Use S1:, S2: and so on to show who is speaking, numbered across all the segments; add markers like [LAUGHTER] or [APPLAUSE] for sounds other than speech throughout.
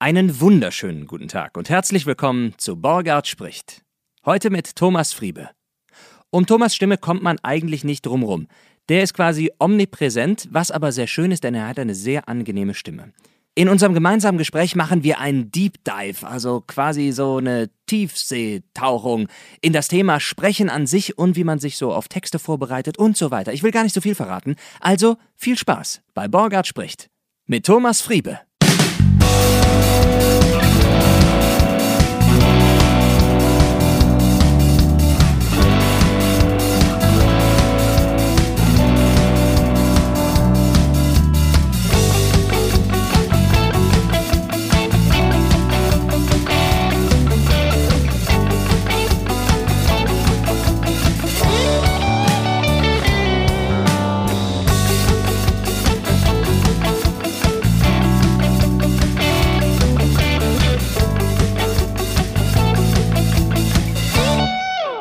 S1: Einen wunderschönen guten Tag und herzlich willkommen zu Borgard spricht. Heute mit Thomas Friebe. Um Thomas Stimme kommt man eigentlich nicht drumrum. Der ist quasi omnipräsent, was aber sehr schön ist, denn er hat eine sehr angenehme Stimme. In unserem gemeinsamen Gespräch machen wir einen Deep Dive, also quasi so eine Tiefseetauchung in das Thema Sprechen an sich und wie man sich so auf Texte vorbereitet und so weiter. Ich will gar nicht so viel verraten. Also viel Spaß bei Borgard spricht mit Thomas Friebe.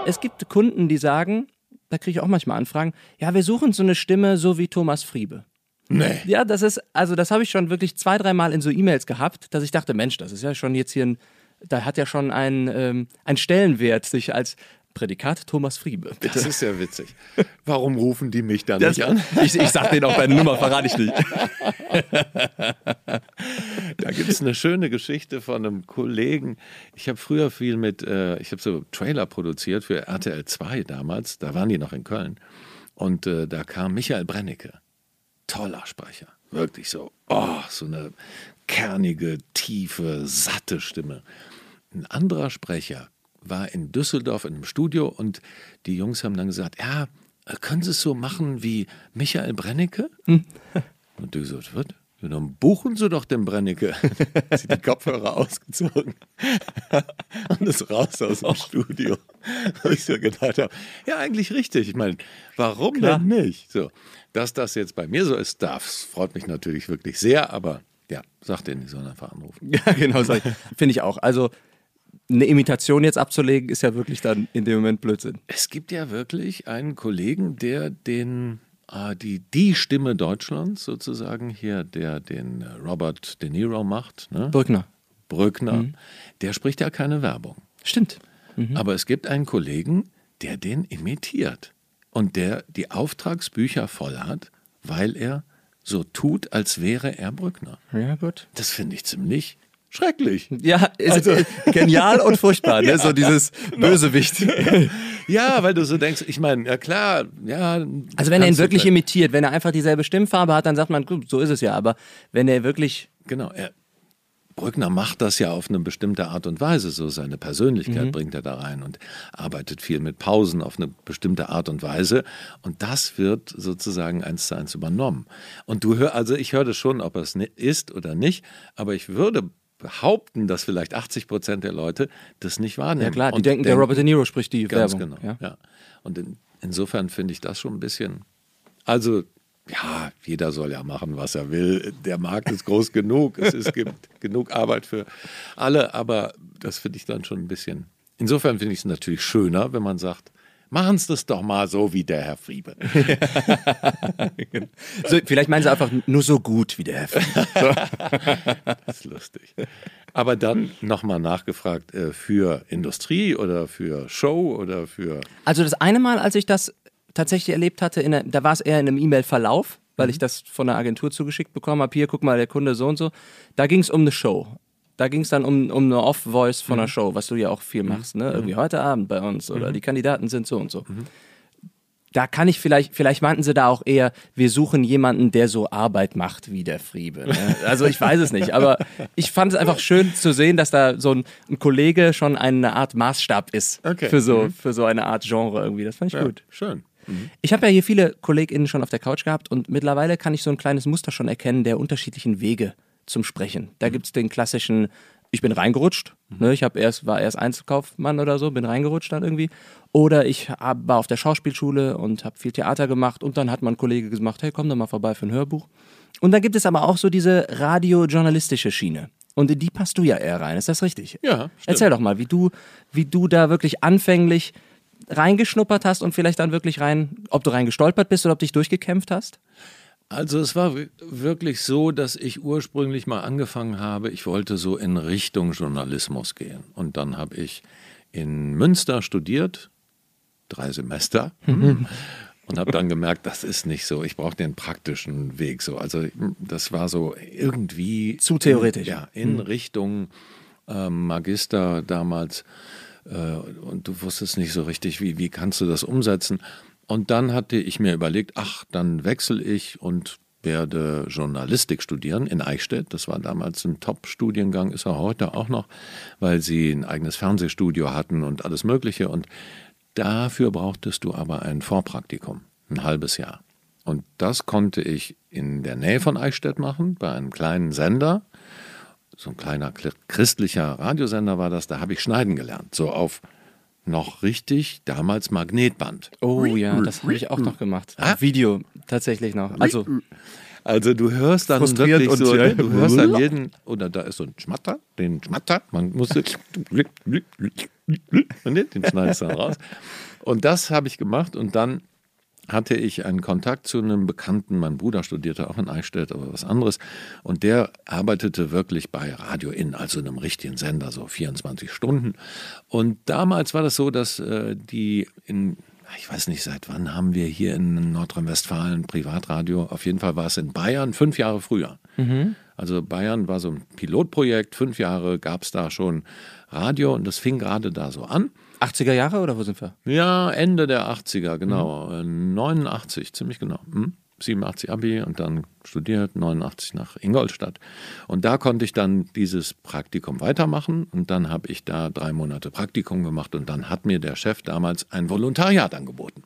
S1: Es gibt Kunden, die sagen, da kriege ich auch manchmal Anfragen, ja, wir suchen so eine Stimme so wie Thomas Friebe.
S2: Nee.
S1: Ja, das ist, also das habe ich schon wirklich zwei, dreimal in so E-Mails gehabt, dass ich dachte, Mensch, das ist ja schon jetzt hier ein, da hat ja schon ein, ähm, ein Stellenwert, sich als Prädikat Thomas Friebe. Bitte.
S2: Das ist ja witzig. Warum rufen die mich dann nicht an? [LAUGHS]
S1: ich, ich sag denen auch meine Nummer, verrate ich nicht. [LAUGHS]
S2: Da gibt es eine schöne Geschichte von einem Kollegen. Ich habe früher viel mit, äh, ich habe so Trailer produziert für RTL 2 damals. Da waren die noch in Köln. Und äh, da kam Michael Brennecke. Toller Sprecher. Wirklich so, oh, so eine kernige, tiefe, satte Stimme. Ein anderer Sprecher war in Düsseldorf in einem Studio und die Jungs haben dann gesagt, ja, können Sie es so machen wie Michael Brennecke? [LAUGHS] Und du gesagt, was? Ja, dann buchen Sie doch den Brennecke. [LAUGHS] Sie die Kopfhörer ausgezogen [LAUGHS] und ist raus aus dem Studio. Wo ich so gedacht habe, ja, eigentlich richtig. Ich meine, warum
S1: Klar.
S2: denn nicht? So, dass das jetzt bei mir so ist, das freut mich natürlich wirklich sehr, aber ja, sag denen, die sollen einfach anrufen.
S1: Ja, genau, finde ich auch. Also eine Imitation jetzt abzulegen, ist ja wirklich dann in dem Moment Blödsinn.
S2: Es gibt ja wirklich einen Kollegen, der den äh, die, die Stimme Deutschlands sozusagen hier, der den Robert De Niro macht, ne?
S1: Brückner.
S2: Brückner, der spricht ja keine Werbung.
S1: Stimmt.
S2: Aber es gibt einen Kollegen, der den imitiert und der die Auftragsbücher voll hat, weil er so tut, als wäre er Brückner.
S1: Ja, gut.
S2: Das finde ich ziemlich schrecklich.
S1: Ja, ist
S2: Also- [LAUGHS]
S1: genial und furchtbar, ne? [LAUGHS] So dieses Bösewicht. [LAUGHS]
S2: Ja, weil du so denkst, ich meine, ja klar, ja.
S1: Also wenn er ihn wirklich
S2: vielleicht-
S1: imitiert, wenn er einfach dieselbe Stimmfarbe hat, dann sagt man, gut, so ist es ja. Aber wenn er wirklich,
S2: Genau, er, Brückner macht das ja auf eine bestimmte Art und Weise, so seine Persönlichkeit bringt er da rein und arbeitet viel mit Pausen auf eine bestimmte Art und Weise und das wird sozusagen eins zu eins übernommen. Und du hör, also ich höre das schon, ob es ist oder nicht, aber ich würde behaupten, dass vielleicht 80 Prozent der Leute das nicht wahrnehmen.
S1: ja klar, die
S2: und
S1: denken, der Robert De Niro spricht die
S2: Ganz
S1: Werbung.
S2: genau.
S1: Ja?
S2: Ja. Und in, insofern finde ich das schon ein bisschen. Also, ja, jeder soll ja machen, was er will. Der Markt ist groß genug. Es, es gibt [LAUGHS] genug Arbeit für alle, aber das finde ich dann schon ein bisschen. Insofern finde ich es natürlich schöner, wenn man sagt, machen Sie das doch mal so wie der Herr Friebe. [LAUGHS]
S1: So, vielleicht meinen sie einfach nur so gut wie der Herr Friebe.
S2: Das ist lustig. Aber dann nochmal nachgefragt, äh, für Industrie oder für Show oder für.
S1: Also das eine Mal, als ich das tatsächlich erlebt hatte, der, da war es eher in einem E-Mail-Verlauf, weil ich das von der Agentur zugeschickt bekommen habe. Hier, guck mal, der Kunde so und so. Da ging es um eine Show. Da ging es dann um, um eine Off-Voice von einer Show, was du ja auch viel machst. Ne? Irgendwie heute Abend bei uns oder die Kandidaten sind so und so. Da kann ich vielleicht, vielleicht meinten sie da auch eher, wir suchen jemanden, der so Arbeit macht wie der Friebe. Ne? [LAUGHS] Also ich weiß es nicht, aber ich fand es einfach schön zu sehen, dass da so ein, ein Kollege schon eine Art Maßstab ist
S2: Okay.
S1: für, so, für so eine Art Genre irgendwie. Das fand ich gut.
S2: Schön.
S1: Ich habe ja hier viele KollegInnen schon auf der Couch gehabt und mittlerweile kann ich so ein kleines Muster schon erkennen der unterschiedlichen Wege zum Sprechen. Da gibt es den klassischen, ich bin reingerutscht, ne, ich hab erst, war erst Einzelkaufmann oder so, bin reingerutscht dann irgendwie. Oder ich hab, war auf der Schauspielschule und habe viel Theater gemacht und dann hat mein Kollege gemacht, hey, komm doch mal vorbei für ein Hörbuch. Und dann gibt es aber auch so diese radiojournalistische Schiene. Und in die passt du ja eher rein, ist das richtig?
S2: Ja, stimmt.
S1: Erzähl doch mal, wie du, wie du da wirklich anfänglich reingeschnuppert hast und vielleicht dann wirklich rein, ob du reingestolpert bist oder ob dich durchgekämpft hast?
S2: Also es war wirklich so, dass ich ursprünglich mal angefangen habe, ich wollte so in Richtung Journalismus gehen. Und dann habe ich in Münster studiert, drei Semester. Mhm. Und habe dann gemerkt, das ist nicht so. Ich brauche den praktischen Weg so. Also das war so irgendwie
S1: zu theoretisch.
S2: In, ja, in mhm. Richtung äh, Magister damals. Äh, und du wusstest nicht so richtig, wie, wie kannst du das umsetzen. Und dann hatte ich mir überlegt, ach, dann wechsle ich und werde Journalistik studieren in Eichstätt. Das war damals ein Top-Studiengang, ist er heute auch noch, weil sie ein eigenes Fernsehstudio hatten und alles Mögliche. Und dafür brauchtest du aber ein Vorpraktikum, ein halbes Jahr. Und das konnte ich in der Nähe von Eichstätt machen, bei einem kleinen Sender. So ein kleiner christlicher Radiosender war das, da habe ich schneiden gelernt. So auf noch richtig damals Magnetband.
S1: Oh ja, das habe ich auch noch gemacht. Ah? Video tatsächlich noch. Also,
S2: also du hörst dann wirklich so, ne, du hörst dann jeden, oder da ist so ein Schmatter, den Schmatter, man muss den schneidest dann raus. Und das habe ich gemacht und dann hatte ich einen Kontakt zu einem Bekannten, mein Bruder studierte auch in Eichstätt, aber was anderes. Und der arbeitete wirklich bei Radio Inn, also einem richtigen Sender, so 24 Stunden. Und damals war das so, dass äh, die in, ich weiß nicht, seit wann haben wir hier in Nordrhein-Westfalen Privatradio? Auf jeden Fall war es in Bayern fünf Jahre früher. Mhm. Also Bayern war so ein Pilotprojekt, fünf Jahre gab es da schon Radio und das fing gerade da so an.
S1: 80er Jahre oder wo sind wir?
S2: Ja, Ende der 80er, genau. Mhm. 89, ziemlich genau. Hm? 87 Abi und dann studiert, 89 nach Ingolstadt. Und da konnte ich dann dieses Praktikum weitermachen und dann habe ich da drei Monate Praktikum gemacht und dann hat mir der Chef damals ein Volontariat angeboten.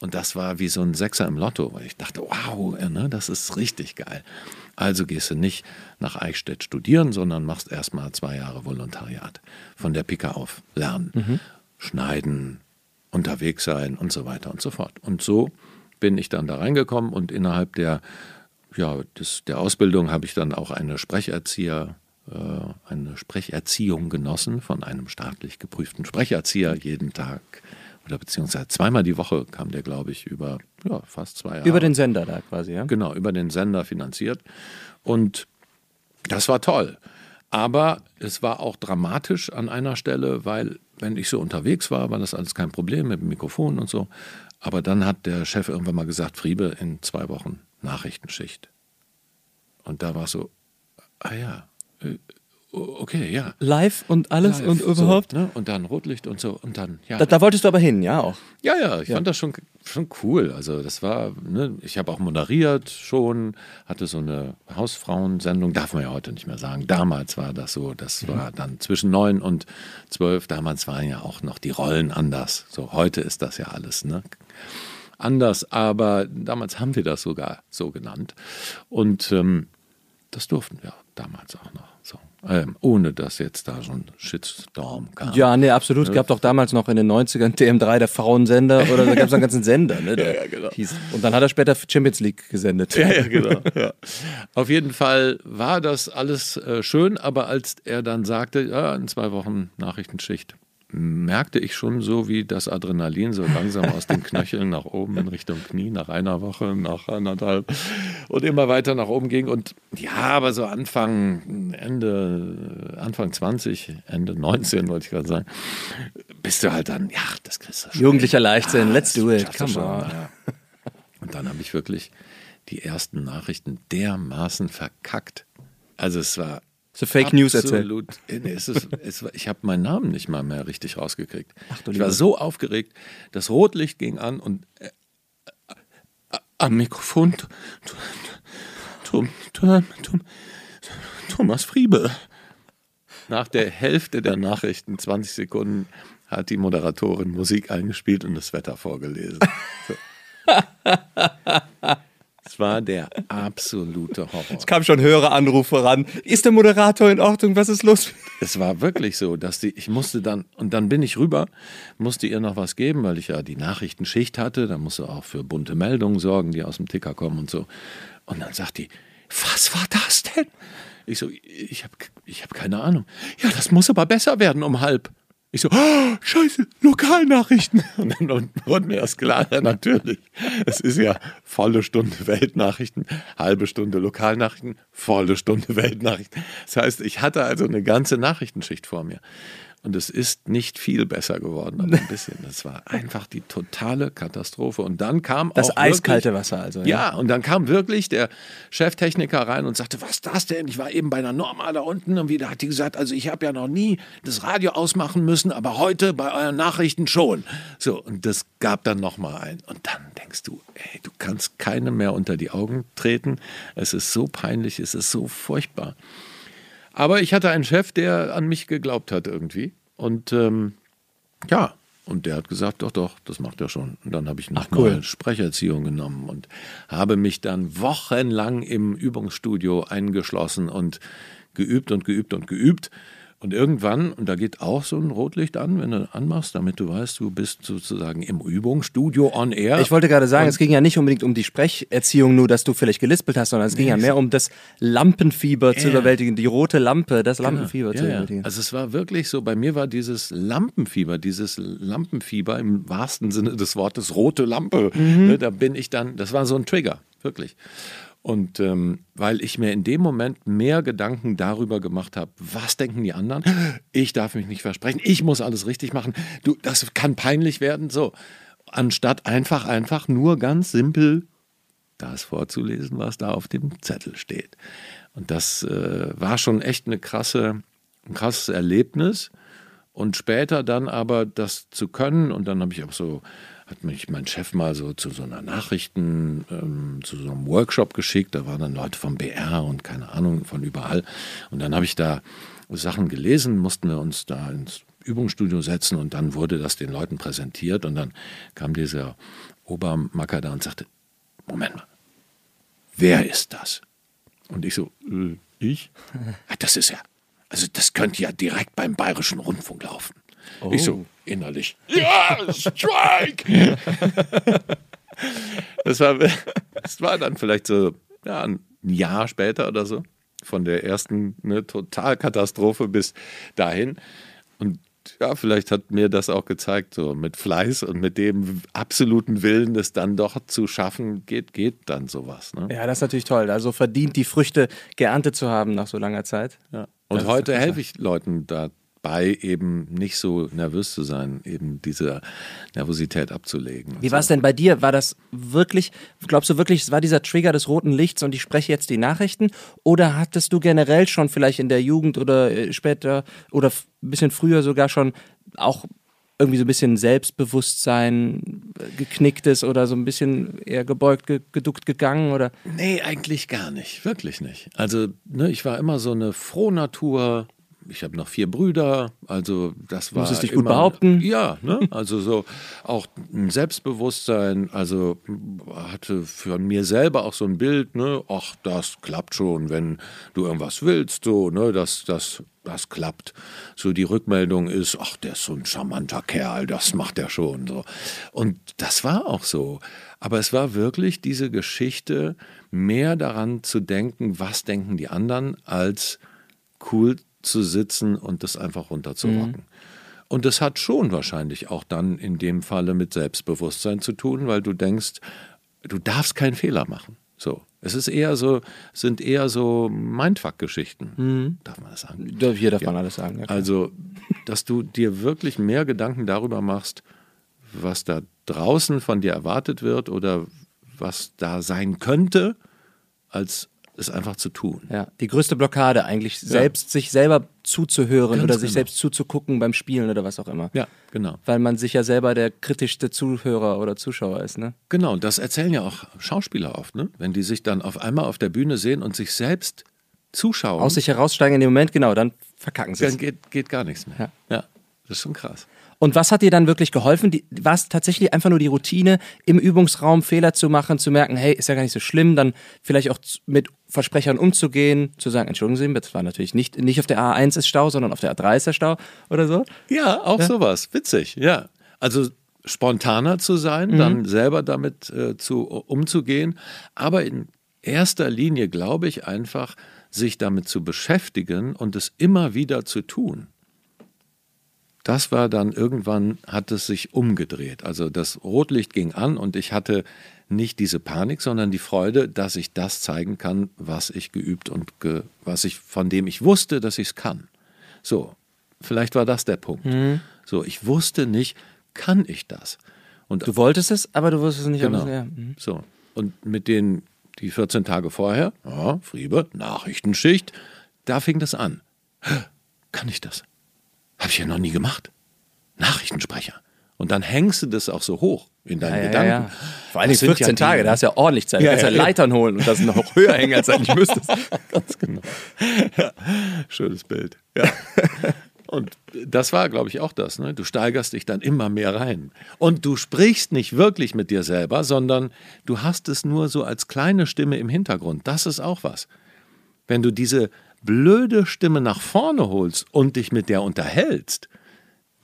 S2: Und das war wie so ein Sechser im Lotto, weil ich dachte, wow, ne, das ist richtig geil. Also gehst du nicht nach Eichstätt studieren, sondern machst erstmal zwei Jahre Volontariat. Von der Pika auf lernen. Mhm schneiden, unterwegs sein und so weiter und so fort. Und so bin ich dann da reingekommen und innerhalb der, ja, des, der Ausbildung habe ich dann auch eine Sprecherzieher, äh, eine Sprecherziehung genossen von einem staatlich geprüften Sprecherzieher jeden Tag oder beziehungsweise zweimal die Woche kam der, glaube ich, über ja, fast zwei Jahre.
S1: Über den Sender da quasi, ja?
S2: Genau, über den Sender finanziert. Und das war toll. Aber es war auch dramatisch an einer Stelle, weil wenn ich so unterwegs war, war das alles kein Problem mit dem Mikrofon und so. Aber dann hat der Chef irgendwann mal gesagt, Friebe, in zwei Wochen Nachrichtenschicht. Und da war so, ah ja, äh, okay, ja.
S1: Live und alles Live, und überhaupt?
S2: So, ne? Und dann Rotlicht und so und dann, ja.
S1: Da, da, wolltest du aber hin, ja auch?
S2: Ja, ja, ich ja. fand das schon, schon cool. Also das war, ne, ich habe auch moderiert schon, hatte so eine Hausfrauensendung, darf man ja heute nicht mehr sagen. Damals war das so, das mhm. war dann zwischen neun und zwölf, damals waren ja auch noch die Rollen anders. So, heute ist das ja alles, ne? Anders, aber damals haben wir das sogar so genannt. Und ähm, das durften wir damals auch noch. Ähm, ohne dass jetzt da so ein Shitstorm kam.
S1: Ja, nee, absolut. Es gab doch damals noch in den 90ern TM3, der Frauensender, oder da gab es einen ganzen Sender. Ne, [LAUGHS] ja, ja, genau. Hieß. Und dann hat er später Champions League gesendet.
S2: Ja, ja, genau. [LAUGHS] ja. Auf jeden Fall war das alles äh, schön, aber als er dann sagte, ja, in zwei Wochen Nachrichtenschicht, merkte ich schon so, wie das Adrenalin so langsam aus den Knöcheln nach oben in Richtung Knie, nach einer Woche, nach anderthalb und immer weiter nach oben ging. Und ja, aber so Anfang, Ende, Anfang 20, Ende 19 wollte ich gerade sagen, bist du halt dann, ja, das kriegst du
S1: schon. Jugendlicher Leichtsinn, ja, let's do it, come on. Ja.
S2: Und dann habe ich wirklich die ersten Nachrichten dermaßen verkackt. Also es war
S1: so Fake News erzählt.
S2: Absolut. ich habe meinen Namen nicht mal mehr richtig rausgekriegt. Ach, ich war so aufgeregt. Das Rotlicht ging an und äh, äh, am Mikrofon Thomas Friebe. Nach der Hälfte der Nachrichten, 20 Sekunden, hat die Moderatorin Musik eingespielt und das Wetter vorgelesen. [LAUGHS] So. Es war der absolute Horror.
S1: Es kam schon höhere Anrufe ran. Ist der Moderator in Ordnung? Was ist los?
S2: Es war wirklich so, dass die, ich musste dann, und dann bin ich rüber, musste ihr noch was geben, weil ich ja die Nachrichtenschicht hatte. Da musste auch für bunte Meldungen sorgen, die aus dem Ticker kommen und so. Und dann sagt die, was war das denn? Ich so, ich habe ich hab keine Ahnung. Ja, das muss aber besser werden um halb. Ich so, oh, scheiße, Lokalnachrichten. [LAUGHS] Und dann wurde mir erst klar, ja, natürlich. Es ist ja volle Stunde Weltnachrichten, halbe Stunde Lokalnachrichten, volle Stunde Weltnachrichten. Das heißt, ich hatte also eine ganze Nachrichtenschicht vor mir. Und es ist nicht viel besser geworden, aber ein bisschen. Das war einfach die totale Katastrophe. Und dann kam
S1: das
S2: auch
S1: eiskalte
S2: wirklich,
S1: Wasser also.
S2: Ja. ja, und dann kam wirklich der Cheftechniker rein und sagte, was ist das denn? Ich war eben bei einer Norma da unten und wieder hat die gesagt, also ich habe ja noch nie das Radio ausmachen müssen, aber heute bei euren Nachrichten schon. So, und das gab dann nochmal ein. Und dann denkst du, ey, du kannst keinem mehr unter die Augen treten. Es ist so peinlich, es ist so furchtbar. Aber ich hatte einen Chef, der an mich geglaubt hat irgendwie. Und ähm, ja, und der hat gesagt, doch, doch, das macht er schon. Und dann habe ich noch cool. Sprecherziehung genommen und habe mich dann wochenlang im Übungsstudio eingeschlossen und geübt und geübt und geübt. Und irgendwann, und da geht auch so ein Rotlicht an, wenn du anmachst, damit du weißt, du bist sozusagen im Übungsstudio on air.
S1: Ich wollte gerade sagen, und es ging ja nicht unbedingt um die Sprecherziehung, nur dass du vielleicht gelispelt hast, sondern es ging ja mehr um das Lampenfieber ja. zu überwältigen, die rote Lampe, das genau. Lampenfieber ja, zu überwältigen.
S2: Also es war wirklich so, bei mir war dieses Lampenfieber, dieses Lampenfieber im wahrsten Sinne des Wortes rote Lampe. Mhm. Ne, da bin ich dann, das war so ein Trigger, wirklich. Und ähm, weil ich mir in dem Moment mehr Gedanken darüber gemacht habe, was denken die anderen? Ich darf mich nicht versprechen, ich muss alles richtig machen. Du, das kann peinlich werden, so. Anstatt einfach, einfach nur ganz simpel das vorzulesen, was da auf dem Zettel steht. Und das äh, war schon echt eine krasse, ein krasses Erlebnis. Und später dann aber das zu können, und dann habe ich auch so hat mich mein Chef mal so zu so einer Nachrichten, ähm, zu so einem Workshop geschickt. Da waren dann Leute vom BR und keine Ahnung von überall. Und dann habe ich da Sachen gelesen, mussten wir uns da ins Übungsstudio setzen und dann wurde das den Leuten präsentiert und dann kam dieser Obermacker da und sagte, Moment mal, wer ist das? Und ich so, äh, ich? [LAUGHS] das ist ja, also das könnte ja direkt beim Bayerischen Rundfunk laufen. Oh. Ich so innerlich, ja, Strike! [LAUGHS] das, war, das war dann vielleicht so ja, ein Jahr später oder so, von der ersten ne, Totalkatastrophe bis dahin. Und ja, vielleicht hat mir das auch gezeigt, so mit Fleiß und mit dem absoluten Willen, es dann doch zu schaffen, geht, geht dann sowas. Ne?
S1: Ja, das ist natürlich toll. Also verdient die Früchte geerntet zu haben nach so langer Zeit.
S2: Ja. Und heute helfe ich Leuten da bei eben nicht so nervös zu sein, eben diese Nervosität abzulegen.
S1: Wie war es denn bei dir? War das wirklich, glaubst du wirklich, es war dieser Trigger des roten Lichts und ich spreche jetzt die Nachrichten? Oder hattest du generell schon vielleicht in der Jugend oder äh, später oder ein bisschen früher sogar schon auch irgendwie so ein bisschen Selbstbewusstsein äh, geknicktes oder so ein bisschen eher gebeugt, geduckt gegangen oder?
S2: Nee, eigentlich gar nicht, wirklich nicht. Also ne, ich war immer so eine Frohnatur, ich habe noch vier Brüder, also das war.
S1: Muss es dich gut behaupten?
S2: Ja, ne? also so auch ein Selbstbewusstsein, also hatte für mir selber auch so ein Bild, ne, ach, das klappt schon, wenn du irgendwas willst, so, ne, das, das, das klappt. So die Rückmeldung ist, ach, der ist so ein charmanter Kerl, das macht er schon, so. Und das war auch so. Aber es war wirklich diese Geschichte, mehr daran zu denken, was denken die anderen, als cool zu sitzen und das einfach runterzurocken. Mhm. Und das hat schon wahrscheinlich auch dann in dem Falle mit Selbstbewusstsein zu tun, weil du denkst, du darfst keinen Fehler machen. So. Es ist eher so, sind eher so Mindfuck-Geschichten. Mhm. Darf man das sagen?
S1: Hier darf ja. man alles sagen.
S2: Ja, also, dass du dir wirklich mehr Gedanken darüber machst, was da draußen von dir erwartet wird oder was da sein könnte, als es einfach zu tun.
S1: Ja, die größte Blockade eigentlich, selbst ja. sich selber zuzuhören Ganz oder sich genau. selbst zuzugucken beim Spielen oder was auch immer.
S2: Ja, genau.
S1: Weil man sich ja selber der kritischste Zuhörer oder Zuschauer ist, ne?
S2: Genau, das erzählen ja auch Schauspieler oft, ne? Wenn die sich dann auf einmal auf der Bühne sehen und sich selbst zuschauen.
S1: Aus sich heraussteigen in dem Moment, genau, dann verkacken sie
S2: es. Dann geht, geht gar nichts mehr. Ja. ja, das ist schon krass.
S1: Und was hat dir dann wirklich geholfen? War es tatsächlich einfach nur die Routine, im Übungsraum Fehler zu machen, zu merken, hey, ist ja gar nicht so schlimm, dann vielleicht auch mit Versprechern umzugehen, zu sagen, entschuldigen Sie, das war natürlich nicht, nicht auf der A1 ist Stau, sondern auf der A3 ist der Stau oder so?
S2: Ja, auch ja. sowas. Witzig, ja. Also spontaner zu sein, mhm. dann selber damit äh, zu, umzugehen, aber in erster Linie glaube ich einfach, sich damit zu beschäftigen und es immer wieder zu tun das war dann irgendwann, hat es sich umgedreht. Also das Rotlicht ging an und ich hatte nicht diese Panik, sondern die Freude, dass ich das zeigen kann, was ich geübt und ge, was ich, von dem ich wusste, dass ich es kann. So, vielleicht war das der Punkt.
S1: Mhm.
S2: So, ich wusste nicht, kann ich das? Und
S1: Du wolltest es, aber du wusstest es nicht.
S2: Genau.
S1: Ja. mhm.
S2: so. Und mit den, die 14 Tage vorher, ja, Friebe, Nachrichtenschicht, da fing das an. Kann ich das? Habe ich ja noch nie gemacht. Nachrichtensprecher. Und dann hängst du das auch so hoch in deinen
S1: Ja, ja,
S2: Gedanken.
S1: ja. Vor allem
S2: Das sind
S1: 14
S2: ja
S1: Tage, da hast du ja ordentlich Zeit.
S2: Ja,
S1: du kannst ja,
S2: ja, ja.
S1: Leitern holen und das noch höher hängen, als du eigentlich müsstest. [LAUGHS]
S2: Ganz genau. Ja, schönes Bild. Ja. Und das war, glaube ich, auch das. Ne? Du steigerst dich dann immer mehr rein. Und du sprichst nicht wirklich mit dir selber, sondern du hast es nur so als kleine Stimme im Hintergrund. Das ist auch was. Wenn du diese blöde Stimme nach vorne holst und dich mit der unterhältst,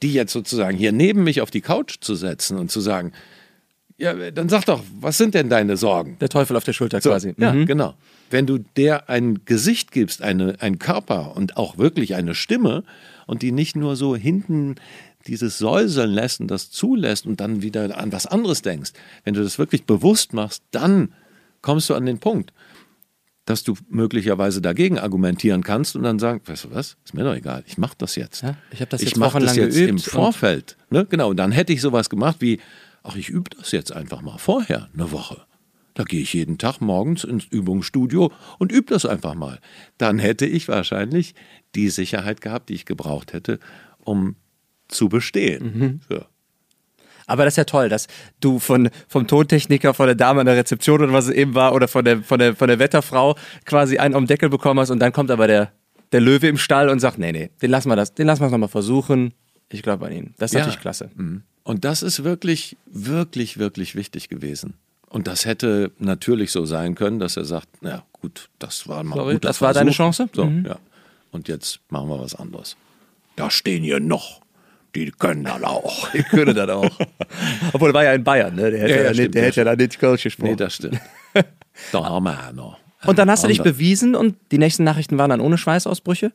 S2: die jetzt sozusagen hier neben mich auf die Couch zu setzen und zu sagen, ja, dann sag doch, was sind denn deine Sorgen?
S1: Der Teufel auf der Schulter
S2: So,
S1: quasi.
S2: Ja,
S1: Mhm.
S2: genau. Wenn du der ein Gesicht gibst, eine, ein Körper und auch wirklich eine Stimme und die nicht nur so hinten dieses Säuseln lässt und das zulässt und dann wieder an was anderes denkst, wenn du das wirklich bewusst machst, dann kommst du an den Punkt, dass du möglicherweise dagegen argumentieren kannst und dann sagen, weißt du was, ist mir doch egal, ich mache das jetzt.
S1: Ja, ich habe das
S2: ich
S1: jetzt
S2: mache das
S1: wochenlang
S2: jetzt im Vorfeld. Ne? Genau, und dann hätte ich sowas gemacht wie, ach, ich übe das jetzt einfach mal vorher, eine Woche. Da gehe ich jeden Tag morgens ins Übungsstudio und übe das einfach mal. Dann hätte ich wahrscheinlich die Sicherheit gehabt, die ich gebraucht hätte, um zu bestehen.
S1: Mhm.
S2: So.
S1: Aber das ist ja toll, dass du von, vom Tontechniker, von der Dame an der Rezeption oder was es eben war, oder von der, von der, von der Wetterfrau quasi einen am Deckel bekommen hast und dann kommt aber der, der Löwe im Stall und sagt, nee, nee, den lassen wir das, den lassen wir es nochmal versuchen. Ich glaube an ihn. Das ist
S2: Ja.
S1: natürlich klasse.
S2: Mhm. Und das ist wirklich, wirklich, wirklich wichtig gewesen. Und das hätte natürlich so sein können, dass er sagt, na gut, das war mal
S1: Sorry,
S2: guter
S1: das war
S2: Versuch.
S1: deine Chance?
S2: So,
S1: Mhm.
S2: ja. Und jetzt machen wir was anderes. Da stehen hier noch. Die können dann auch.
S1: Ich könnte das auch. Obwohl, er war ja in Bayern, ne? Der hätte
S2: Ja,
S1: ja,
S2: ja,
S1: nicht,
S2: stimmt,
S1: der
S2: ja,
S1: nicht Kölsch gesprochen.
S2: Nee, das stimmt. [LAUGHS] da haben wir noch.
S1: und dann hast du dich bewiesen und die nächsten Nachrichten waren dann ohne Schweißausbrüche?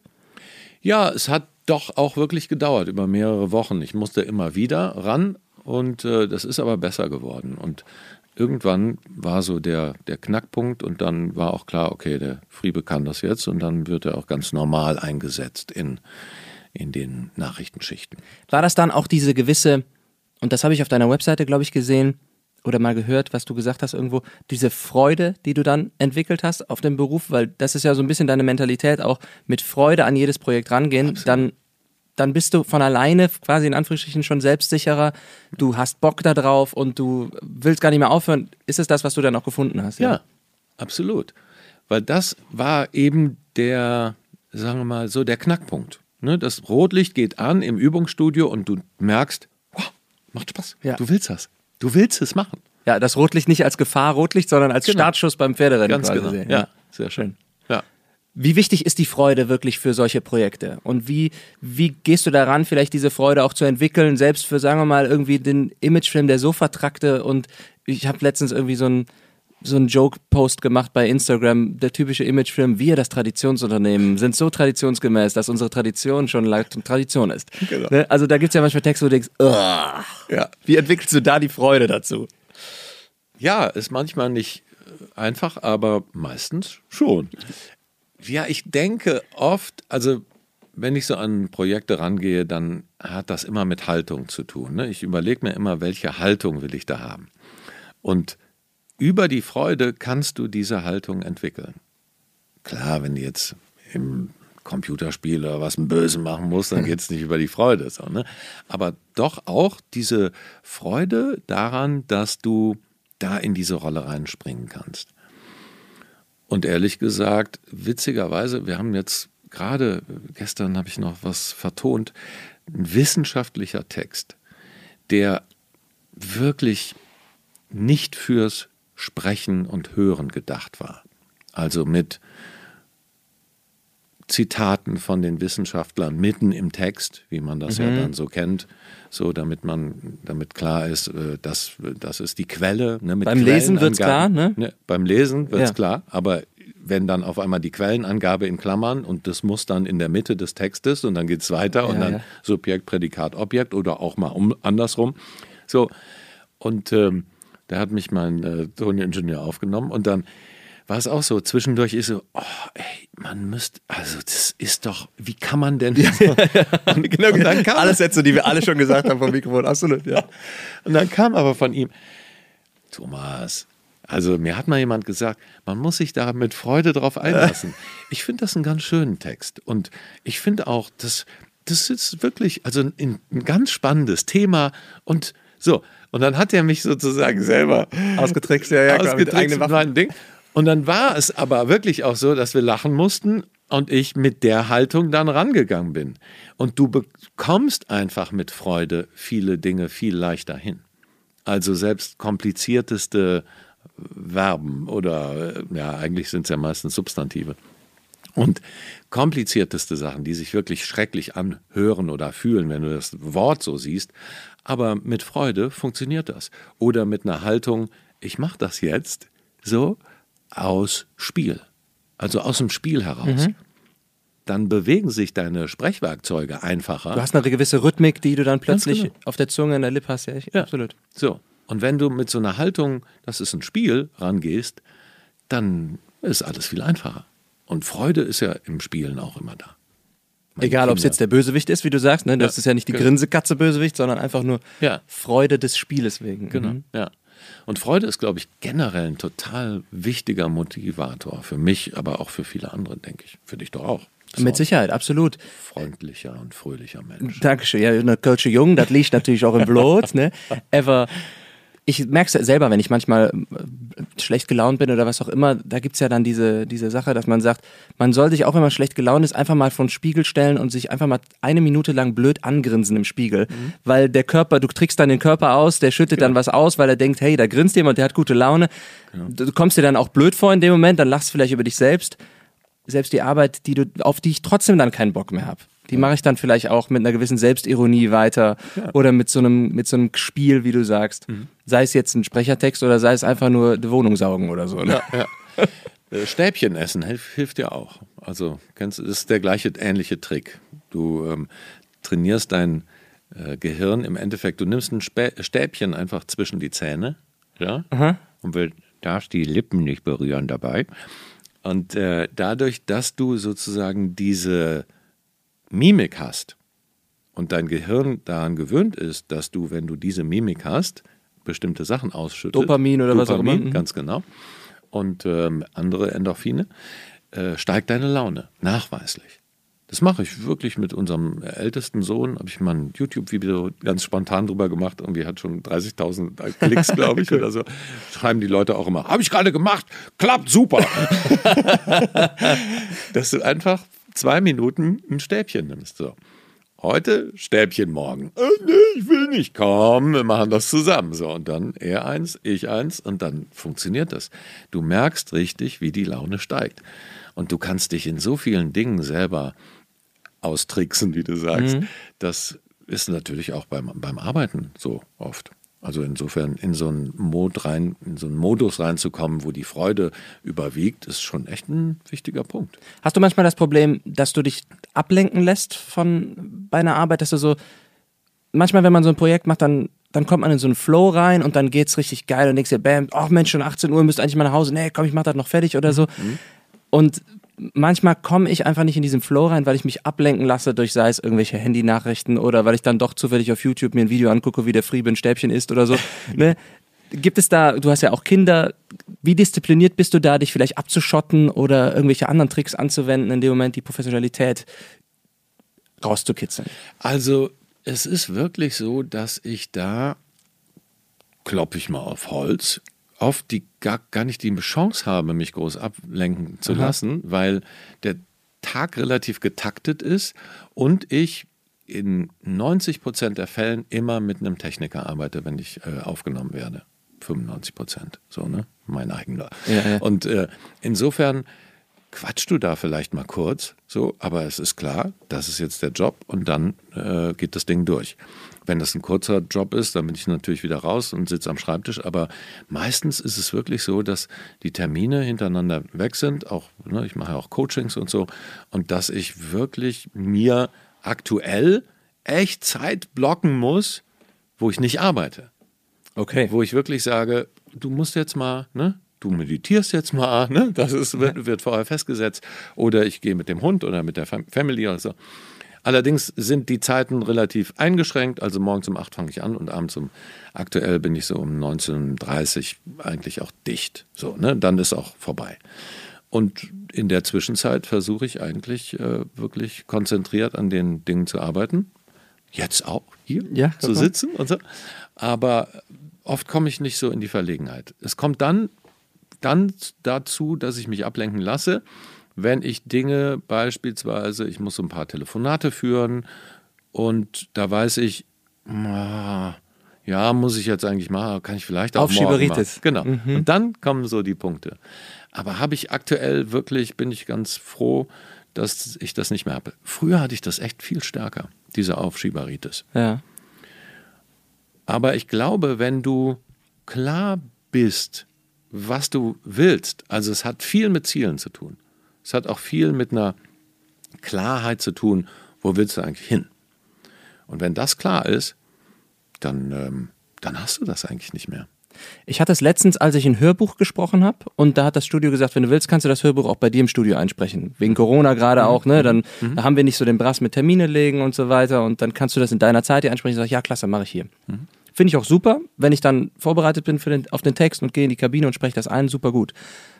S2: Ja, es hat doch auch wirklich gedauert, über mehrere Wochen. Ich musste immer wieder ran und äh, das ist aber besser geworden. Und irgendwann war so der, der Knackpunkt und dann war auch klar, okay, der Friebe kann das jetzt und dann wird er auch ganz normal eingesetzt in, in den Nachrichtenschichten.
S1: War das dann auch diese gewisse, und das habe ich auf deiner Webseite, glaube ich, gesehen oder mal gehört, was du gesagt hast irgendwo, diese Freude, die du dann entwickelt hast auf dem Beruf, weil das ist ja so ein bisschen deine Mentalität, auch mit Freude an jedes Projekt rangehen, dann, dann bist du von alleine quasi in Anführungsstrichen schon selbstsicherer, du hast Bock da drauf und du willst gar nicht mehr aufhören. Ist es das, was du dann auch gefunden hast?
S2: Ja, absolut. Weil das war eben der, sagen wir mal, so der Knackpunkt. Ne, das Rotlicht geht an im Übungsstudio und du merkst, wow, macht Spaß.
S1: Ja.
S2: Du willst das. Du willst es machen.
S1: Ja, das Rotlicht nicht als Gefahr Rotlicht, sondern als
S2: Genau.
S1: Startschuss beim Pferderennen
S2: Ganz
S1: quasi
S2: genau.
S1: sehen.
S2: Ja, sehr schön. Ja.
S1: Wie wichtig ist die Freude wirklich für solche Projekte? Und wie, wie gehst du daran, vielleicht diese Freude auch zu entwickeln, selbst für, sagen wir mal, irgendwie den Imagefilm, der so vertrackte und ich habe letztens irgendwie so ein so einen Joke-Post gemacht bei Instagram, der typische Imagefilm, wir, das Traditionsunternehmen, sind so traditionsgemäß, dass unsere Tradition schon lange Tradition ist.
S2: Genau.
S1: Ne? Also da gibt es ja manchmal Texte, wo du denkst, "Ugh."
S2: Ja.
S1: wie entwickelst du da die Freude dazu?
S2: ja, ist manchmal nicht einfach, aber meistens schon. Ja, ich denke oft, also wenn ich so an Projekte rangehe, dann hat das immer mit Haltung zu tun. Ne? Ich überlege mir immer, welche Haltung will ich da haben. Und über die Freude kannst du diese Haltung entwickeln. Klar, wenn du jetzt im Computerspiel oder was einen Bösen machen musst, dann geht es nicht über die Freude. So, ne? Aber doch auch diese Freude daran, dass du da in diese Rolle reinspringen kannst. Und ehrlich gesagt, witzigerweise, wir haben jetzt gerade, gestern habe ich noch was vertont, ein wissenschaftlicher Text, der wirklich nicht fürs Sprechen und Hören gedacht war. Also mit Zitaten von den Wissenschaftlern mitten im Text, wie man das ja dann so kennt, so damit man, damit klar ist, äh, das, das ist die Quelle. Ne, mit
S1: Beim Lesen wird's
S2: Quellenangaben.
S1: klar, ne?
S2: Beim Lesen wird es
S1: Ja.
S2: klar, aber wenn dann auf einmal die Quellenangabe in Klammern und das muss dann in der Mitte des Textes und dann geht es weiter und dann
S1: ja.
S2: Subjekt, Prädikat, Objekt oder auch mal um, andersrum. So, und ähm, da hat mich mein äh, Toningenieur aufgenommen und dann war es auch so, zwischendurch ist so, oh, ey, man müsste, also das ist doch, wie kann man denn? [LAUGHS] So,
S1: Und genau,
S2: und dann kam,
S1: alle Sätze, die wir alle schon gesagt haben vom Mikrofon, absolut, ja.
S2: und dann kam aber von ihm, Thomas, also mir hat mal jemand gesagt, man muss sich da mit Freude drauf einlassen. [LAUGHS] Ich finde das einen ganz schönen Text und ich finde auch, dass das ist wirklich also ein, ein ganz spannendes Thema und so. Und dann hat er mich sozusagen selber
S1: Ausgetrickst, ja, ja, klar, mit
S2: ausgetrickst
S1: eigenen
S2: mit meinem Ding. Und dann war es aber wirklich auch so, dass wir lachen mussten und ich mit der Haltung dann rangegangen bin. Und du bekommst einfach mit Freude viele Dinge viel leichter hin. Also selbst komplizierteste Verben oder äh, ja, eigentlich sind es ja meistens Substantive. Und komplizierteste Sachen, die sich wirklich schrecklich anhören oder fühlen, wenn du das Wort so siehst. Aber mit Freude funktioniert das. Oder mit einer Haltung, ich mache das jetzt so aus Spiel. Also aus dem Spiel heraus. Dann bewegen sich deine Sprechwerkzeuge einfacher.
S1: Du hast eine gewisse Rhythmik, die du dann plötzlich
S2: genau.
S1: auf der Zunge, in der Lippe hast, ja, ich,
S2: Ja.
S1: absolut.
S2: So. Und wenn du mit so einer Haltung, das ist ein Spiel, rangehst, dann ist alles viel einfacher. Und Freude ist ja im Spielen auch immer da. Meine
S1: Egal, ob es jetzt der Bösewicht ist, wie du sagst, ne? das
S2: Ja,
S1: ist ja nicht die
S2: genau.
S1: Grinsekatze Bösewicht, sondern einfach nur
S2: Ja.
S1: Freude des Spieles wegen.
S2: Genau,
S1: Mhm.
S2: ja. Und Freude ist, glaube ich, generell ein total wichtiger Motivator. Für mich, aber auch für viele andere, denke ich. Für dich doch auch. Bist
S1: Mit Sicherheit, absolut.
S2: Freundlicher und fröhlicher Mensch.
S1: Dankeschön. Ja, eine Coach Jung, das liegt natürlich auch im Blut. Ne? [LAUGHS] Aber ich merke es selber, wenn ich manchmal äh, schlecht gelaunt bin oder was auch immer, da gibt's ja dann diese, diese Sache, dass man sagt, man soll sich auch, wenn man schlecht gelaunt ist, einfach mal vor den Spiegel stellen und sich einfach mal eine Minute lang blöd angrinsen im Spiegel. Weil der Körper, du trickst dann den Körper aus, der schüttet dann was aus, weil er denkt, hey, da grinst jemand, der hat gute Laune. Du kommst dir dann auch blöd vor in dem Moment, dann lachst du vielleicht über dich selbst selbst die Arbeit, die du, auf die ich trotzdem dann keinen Bock mehr habe. Die mache ich dann vielleicht auch mit einer gewissen Selbstironie weiter oder mit so einem, mit so einem Spiel, wie du sagst. Sei es jetzt ein Sprechertext oder sei es einfach nur die Wohnung saugen oder so. Ne? [LAUGHS]
S2: Äh, Stäbchen essen hilft, hilft ja auch. Also, kennst du, das ist der gleiche, ähnliche Trick. Du ähm, trainierst dein äh, Gehirn im Endeffekt, du nimmst ein Spä Stäbchen einfach zwischen die Zähne, ja, und will, darfst die Lippen nicht berühren dabei. Und äh, dadurch, dass du sozusagen diese Mimik hast und dein Gehirn daran gewöhnt ist, dass du, wenn du diese Mimik hast, bestimmte Sachen ausschüttet.
S1: Dopamin oder was auch immer. Mhm.
S2: Ganz genau. Und ähm, andere Endorphine, äh, steigt deine Laune, nachweislich. Das mache ich wirklich mit unserem ältesten Sohn. Habe ich mal ein YouTube-Video ganz spontan drüber gemacht. Irgendwie hat schon 30.000 Klicks, glaube ich, [LAUGHS] oder so. Schreiben die Leute auch immer: Habe ich gerade gemacht, klappt super. [LAUGHS] Dass du einfach zwei Minuten ein Stäbchen nimmst. So. Heute Stäbchen morgen. Äh, nee, ich will nicht. Komm, wir machen das zusammen. So, und dann er eins, ich eins und dann funktioniert das. Du merkst richtig, wie die Laune steigt. Und du kannst dich in so vielen Dingen selber austricksen, wie du sagst. Das ist natürlich auch beim, beim Arbeiten so oft. Also insofern in so einen Mod rein, in so einen Modus reinzukommen, wo die Freude überwiegt, ist schon echt ein wichtiger Punkt.
S1: Hast du manchmal das Problem, dass du dich ablenken lässt von bei einer Arbeit, dass du so manchmal, wenn man so ein Projekt macht, dann dann kommt man in so einen Flow rein und dann geht's richtig geil und denkst dir, bam, ach Mensch, schon 18 Uhr, müsst eigentlich mal nach Hause. Nee, komm, ich mach das noch fertig oder so. Und manchmal komme ich einfach nicht in diesen Flow rein, weil ich mich ablenken lasse durch sei es irgendwelche Handynachrichten oder weil ich dann doch zufällig auf YouTube mir ein Video angucke, wie der Friebe ein Stäbchen isst oder so. [LAUGHS] ne? Gibt es da, du hast ja auch Kinder, wie diszipliniert bist du da, dich vielleicht abzuschotten oder irgendwelche anderen Tricks anzuwenden, in dem Moment die Professionalität rauszukitzeln?
S2: Also es ist wirklich so, dass ich da, klopfe ich mal auf Holz, oft die gar, gar nicht die Chance habe, mich groß ablenken zu lassen, weil der Tag relativ getaktet ist und ich in 90 Prozent der Fällen immer mit einem Techniker arbeite, wenn ich äh, aufgenommen werde. 95 Prozent, so, ne? Mein eigener.
S1: Ja, ja.
S2: Und äh, insofern quatschst du da vielleicht mal kurz, so, aber es ist klar, das ist jetzt der Job und dann äh, geht das Ding durch. Wenn das ein kurzer Job ist, dann bin ich natürlich wieder raus und sitze am Schreibtisch, aber meistens ist es wirklich so, dass die Termine hintereinander weg sind, auch, ne, ich mache auch Coachings und so, und dass ich wirklich mir aktuell echt Zeit blocken muss, wo ich nicht arbeite.
S1: Okay.
S2: Wo ich wirklich sage, du musst jetzt mal, ne, du meditierst jetzt mal, ne? das ist, wird, wird vorher festgesetzt. Oder ich gehe mit dem Hund oder mit der Family oder so. Allerdings sind die Zeiten relativ eingeschränkt. Also morgens um 8 fange ich an und abends um, aktuell bin ich so um 19.30 eigentlich auch dicht. So, ne? Dann ist auch vorbei. Und in der Zwischenzeit versuche ich eigentlich äh, wirklich konzentriert an den Dingen zu arbeiten. Jetzt auch hier
S1: ja,
S2: zu sitzen und so. Aber oft komme ich nicht so in die Verlegenheit. Es kommt dann dann dazu, dass ich mich ablenken lasse, wenn ich Dinge beispielsweise, ich muss so ein paar Telefonate führen und da weiß ich, ja, muss ich jetzt eigentlich machen, kann ich vielleicht auch morgen machen. Genau. Mhm. Und dann kommen so die Punkte. Aber habe ich aktuell wirklich, bin ich ganz froh, dass ich das nicht mehr habe. Früher hatte ich das echt viel stärker, diese Aufschieberitis.
S1: Ja.
S2: Aber ich glaube, wenn du klar bist, was du willst. Also es hat viel mit Zielen zu tun. Es hat auch viel mit einer Klarheit zu tun, wo willst du eigentlich hin? Und wenn das klar ist, dann, ähm, dann hast du das eigentlich nicht mehr.
S1: Ich hatte es letztens, als ich ein Hörbuch gesprochen habe, und da hat das Studio gesagt, wenn du willst, kannst du das Hörbuch auch bei dir im Studio einsprechen. Wegen Corona gerade mhm. auch, ne? Dann mhm. da haben wir nicht so den Brass mit Termine legen und so weiter. Und dann kannst du das in deiner Zeit hier einsprechen. Ich sage, ja, klasse, mache ich hier. Mhm. Finde ich auch super, wenn ich dann vorbereitet bin für den, auf den Text und gehe in die Kabine und spreche das ein, super gut.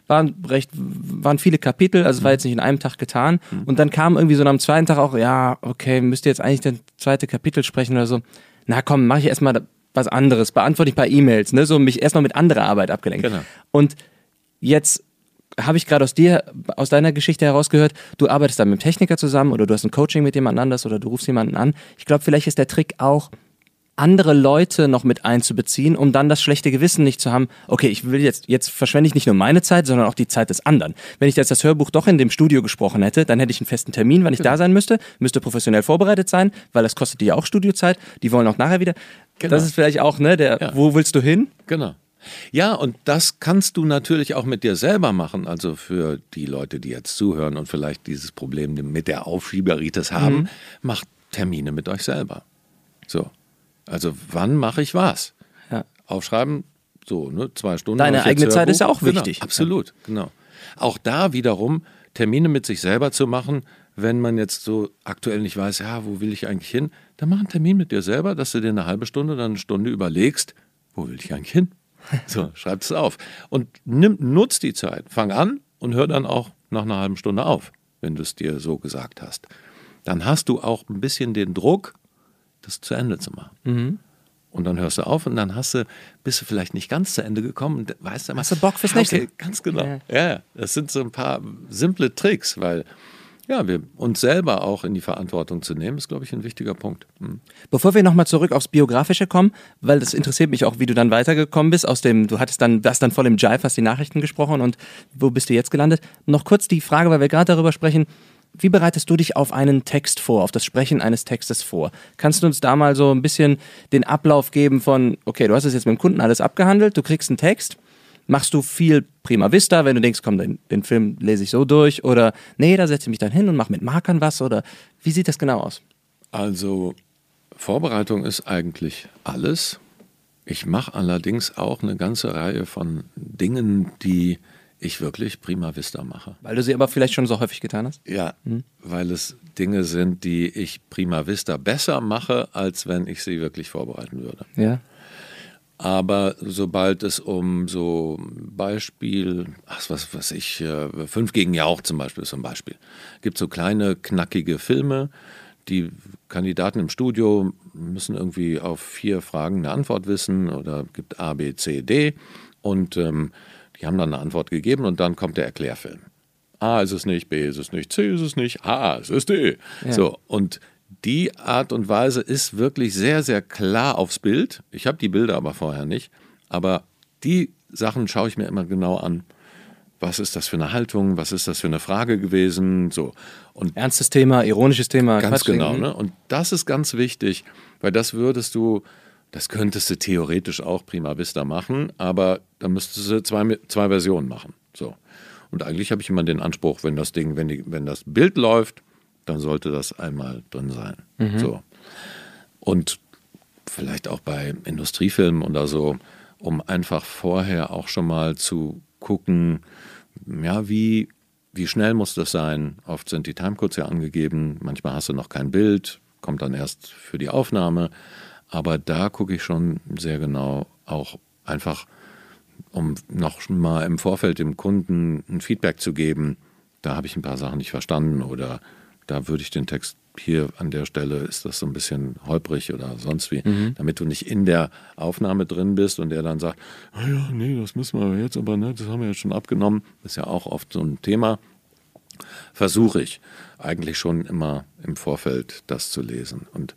S1: Waren recht, waren viele Kapitel, also es war jetzt nicht in einem Tag getan. Mhm. Und dann kam irgendwie so am zweiten Tag auch, ja, okay, müsst ihr jetzt eigentlich das zweite Kapitel sprechen oder so. Na komm, mache ich erstmal was anderes, beantworte ich ein paar E-Mails, ne, so mich erstmal mit anderer Arbeit abgelenkt. Genau. Und jetzt habe ich gerade aus dir, aus deiner Geschichte herausgehört, du arbeitest dann mit dem Techniker zusammen oder du hast ein Coaching mit jemand anders oder du rufst jemanden an. Ich glaube, vielleicht ist der Trick auch, andere Leute noch mit einzubeziehen, um dann das schlechte Gewissen nicht zu haben, okay, ich will jetzt, jetzt verschwende ich nicht nur meine Zeit, sondern auch die Zeit des anderen. Wenn ich jetzt das Hörbuch doch in dem Studio gesprochen hätte, dann hätte ich einen festen Termin, wann ich genau. da sein müsste, müsste professionell vorbereitet sein, weil das kostet die ja auch Studiozeit, die wollen auch nachher wieder. Genau. Das ist vielleicht auch, ne, der, ja. wo willst du hin?
S2: Genau. Ja, und das kannst du natürlich auch mit dir selber machen. Also für die Leute, die jetzt zuhören und vielleicht dieses Problem mit der Aufschieberitis haben, mhm. macht Termine mit euch selber. So. Also wann mache ich was? Ja. Aufschreiben, so, ne, zwei Stunden.
S1: Deine eigene Zeit ist ja auch
S2: genau,
S1: wichtig.
S2: Absolut, genau. Auch da wiederum Termine mit sich selber zu machen, wenn man jetzt so aktuell nicht weiß, ja, wo will ich eigentlich hin, dann mach einen Termin mit dir selber, dass du dir eine halbe Stunde oder eine Stunde überlegst, wo will ich eigentlich hin? [LAUGHS] So, schreib es auf. Und nimm, nutz die Zeit. Fang an und hör dann auch nach einer halben Stunde auf, wenn du es dir so gesagt hast. Dann hast du auch ein bisschen den Druck, das zu Ende zu machen. Mhm. Und dann hörst du auf und dann hast du, bist du vielleicht nicht ganz zu Ende gekommen und weißt
S1: du Hast du Bock fürs nächste? Okay,
S2: ganz genau. Ja. ja, das sind so ein paar simple Tricks, weil ja, wir uns selber auch in die Verantwortung zu nehmen, ist, glaube ich, ein wichtiger Punkt.
S1: Hm. Bevor wir nochmal zurück aufs Biografische kommen, weil das interessiert mich auch, wie du dann weitergekommen bist, aus dem, du hattest dann, das dann voll im Jive, hast die Nachrichten gesprochen und wo bist du jetzt gelandet? Noch kurz die Frage, weil wir gerade darüber sprechen, wie bereitest du dich auf einen Text vor, auf das Sprechen eines Textes vor? Kannst du uns da mal so ein bisschen den Ablauf geben von, okay, du hast es jetzt mit dem Kunden alles abgehandelt, du kriegst einen Text, machst du viel prima vista, wenn du denkst, komm, den, den Film lese ich so durch oder nee, da setze ich mich dann hin und mache mit Markern was oder wie sieht das genau aus?
S2: Also Vorbereitung ist eigentlich alles. Ich mache allerdings auch eine ganze Reihe von Dingen, die ich wirklich prima vista mache.
S1: Weil du sie aber vielleicht schon so häufig getan hast?
S2: Ja, hm. weil es Dinge sind, die ich prima vista besser mache, als wenn ich sie wirklich vorbereiten würde.
S1: Ja.
S2: Aber sobald es um so Beispiel, ach, was was ich, äh, Fünf gegen Jauch zum Beispiel ist so ein Beispiel, gibt so kleine, knackige Filme, die Kandidaten im Studio müssen irgendwie auf vier Fragen eine Antwort wissen oder gibt A, B, C, D und ähm, die haben dann eine Antwort gegeben und dann kommt der Erklärfilm. A ist es nicht, B ist es nicht, C ist es nicht, A ist es D. Ja. So, und die Art und Weise ist wirklich sehr, sehr klar aufs Bild. Ich habe die Bilder aber vorher nicht. Aber die Sachen schaue ich mir immer genau an. was ist das für eine Haltung, was ist das für eine Frage gewesen, so.
S1: Und Ernstes Thema, ironisches Thema.
S2: Ganz genau, ne? Und das ist ganz wichtig, weil das würdest du, das könntest du theoretisch auch prima vista machen, aber da müsstest du zwei, zwei Versionen machen, so. Und eigentlich habe ich immer den Anspruch, wenn das Ding, wenn, die, wenn das Bild läuft, dann sollte das einmal drin sein. Mhm. So. Und vielleicht auch bei Industriefilmen oder so, um einfach vorher auch schon mal zu gucken, ja, wie, wie schnell muss das sein? Oft sind die Timecodes ja angegeben, manchmal hast du noch kein Bild, kommt dann erst für die Aufnahme. Aber da gucke ich schon sehr genau auch einfach, um noch mal im Vorfeld dem Kunden ein Feedback zu geben, da habe ich ein paar Sachen nicht verstanden oder da würde ich den Text hier an der Stelle ist das so ein bisschen holprig oder sonst wie, mhm. damit du nicht in der Aufnahme drin bist und er dann sagt, ah ja, nee, das müssen wir jetzt aber nicht, das haben wir jetzt schon abgenommen. Das ist ja auch oft so ein Thema. Versuche ich eigentlich schon immer im Vorfeld das zu lesen. Und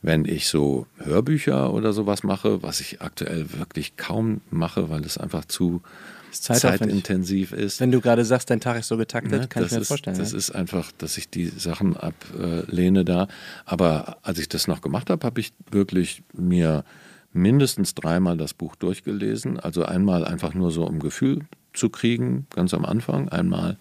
S2: wenn ich so Hörbücher oder sowas mache, was ich aktuell wirklich kaum mache, weil es einfach zu zeitintensiv ist.
S1: Wenn du gerade sagst, dein Tag ist so getaktet, ne, kann ich mir
S2: ist,
S1: vorstellen.
S2: Das ja? ist einfach, dass ich die Sachen ablehne da. Aber als ich das noch gemacht habe, habe ich wirklich mir mindestens dreimal das Buch durchgelesen. Also einmal einfach nur so, um Gefühl zu kriegen, ganz am Anfang. Einmal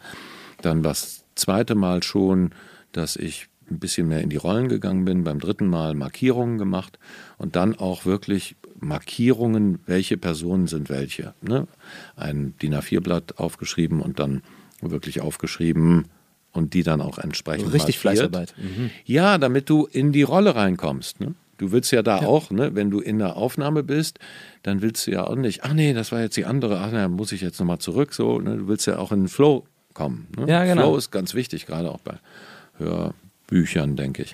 S2: dann das zweite Mal schon, dass ich ein bisschen mehr in die Rollen gegangen bin, beim dritten Mal Markierungen gemacht und dann auch wirklich Markierungen, welche Personen sind welche. Ne? Ein DIN A4-Blatt aufgeschrieben und dann wirklich aufgeschrieben und die dann auch entsprechend. Also
S1: richtig markiert. Fleißarbeit. Mhm.
S2: Ja, damit du in die Rolle reinkommst. Ne? Du willst ja da ja. auch, ne, wenn du in der Aufnahme bist, dann willst du ja auch nicht, ach nee, das war jetzt die andere, ach nee, muss ich jetzt nochmal zurück. So, ne? Du willst ja auch in den Flow kommen. Ne?
S1: Ja, genau.
S2: Flow ist ganz wichtig, gerade auch bei Hörbüchern, denke ich.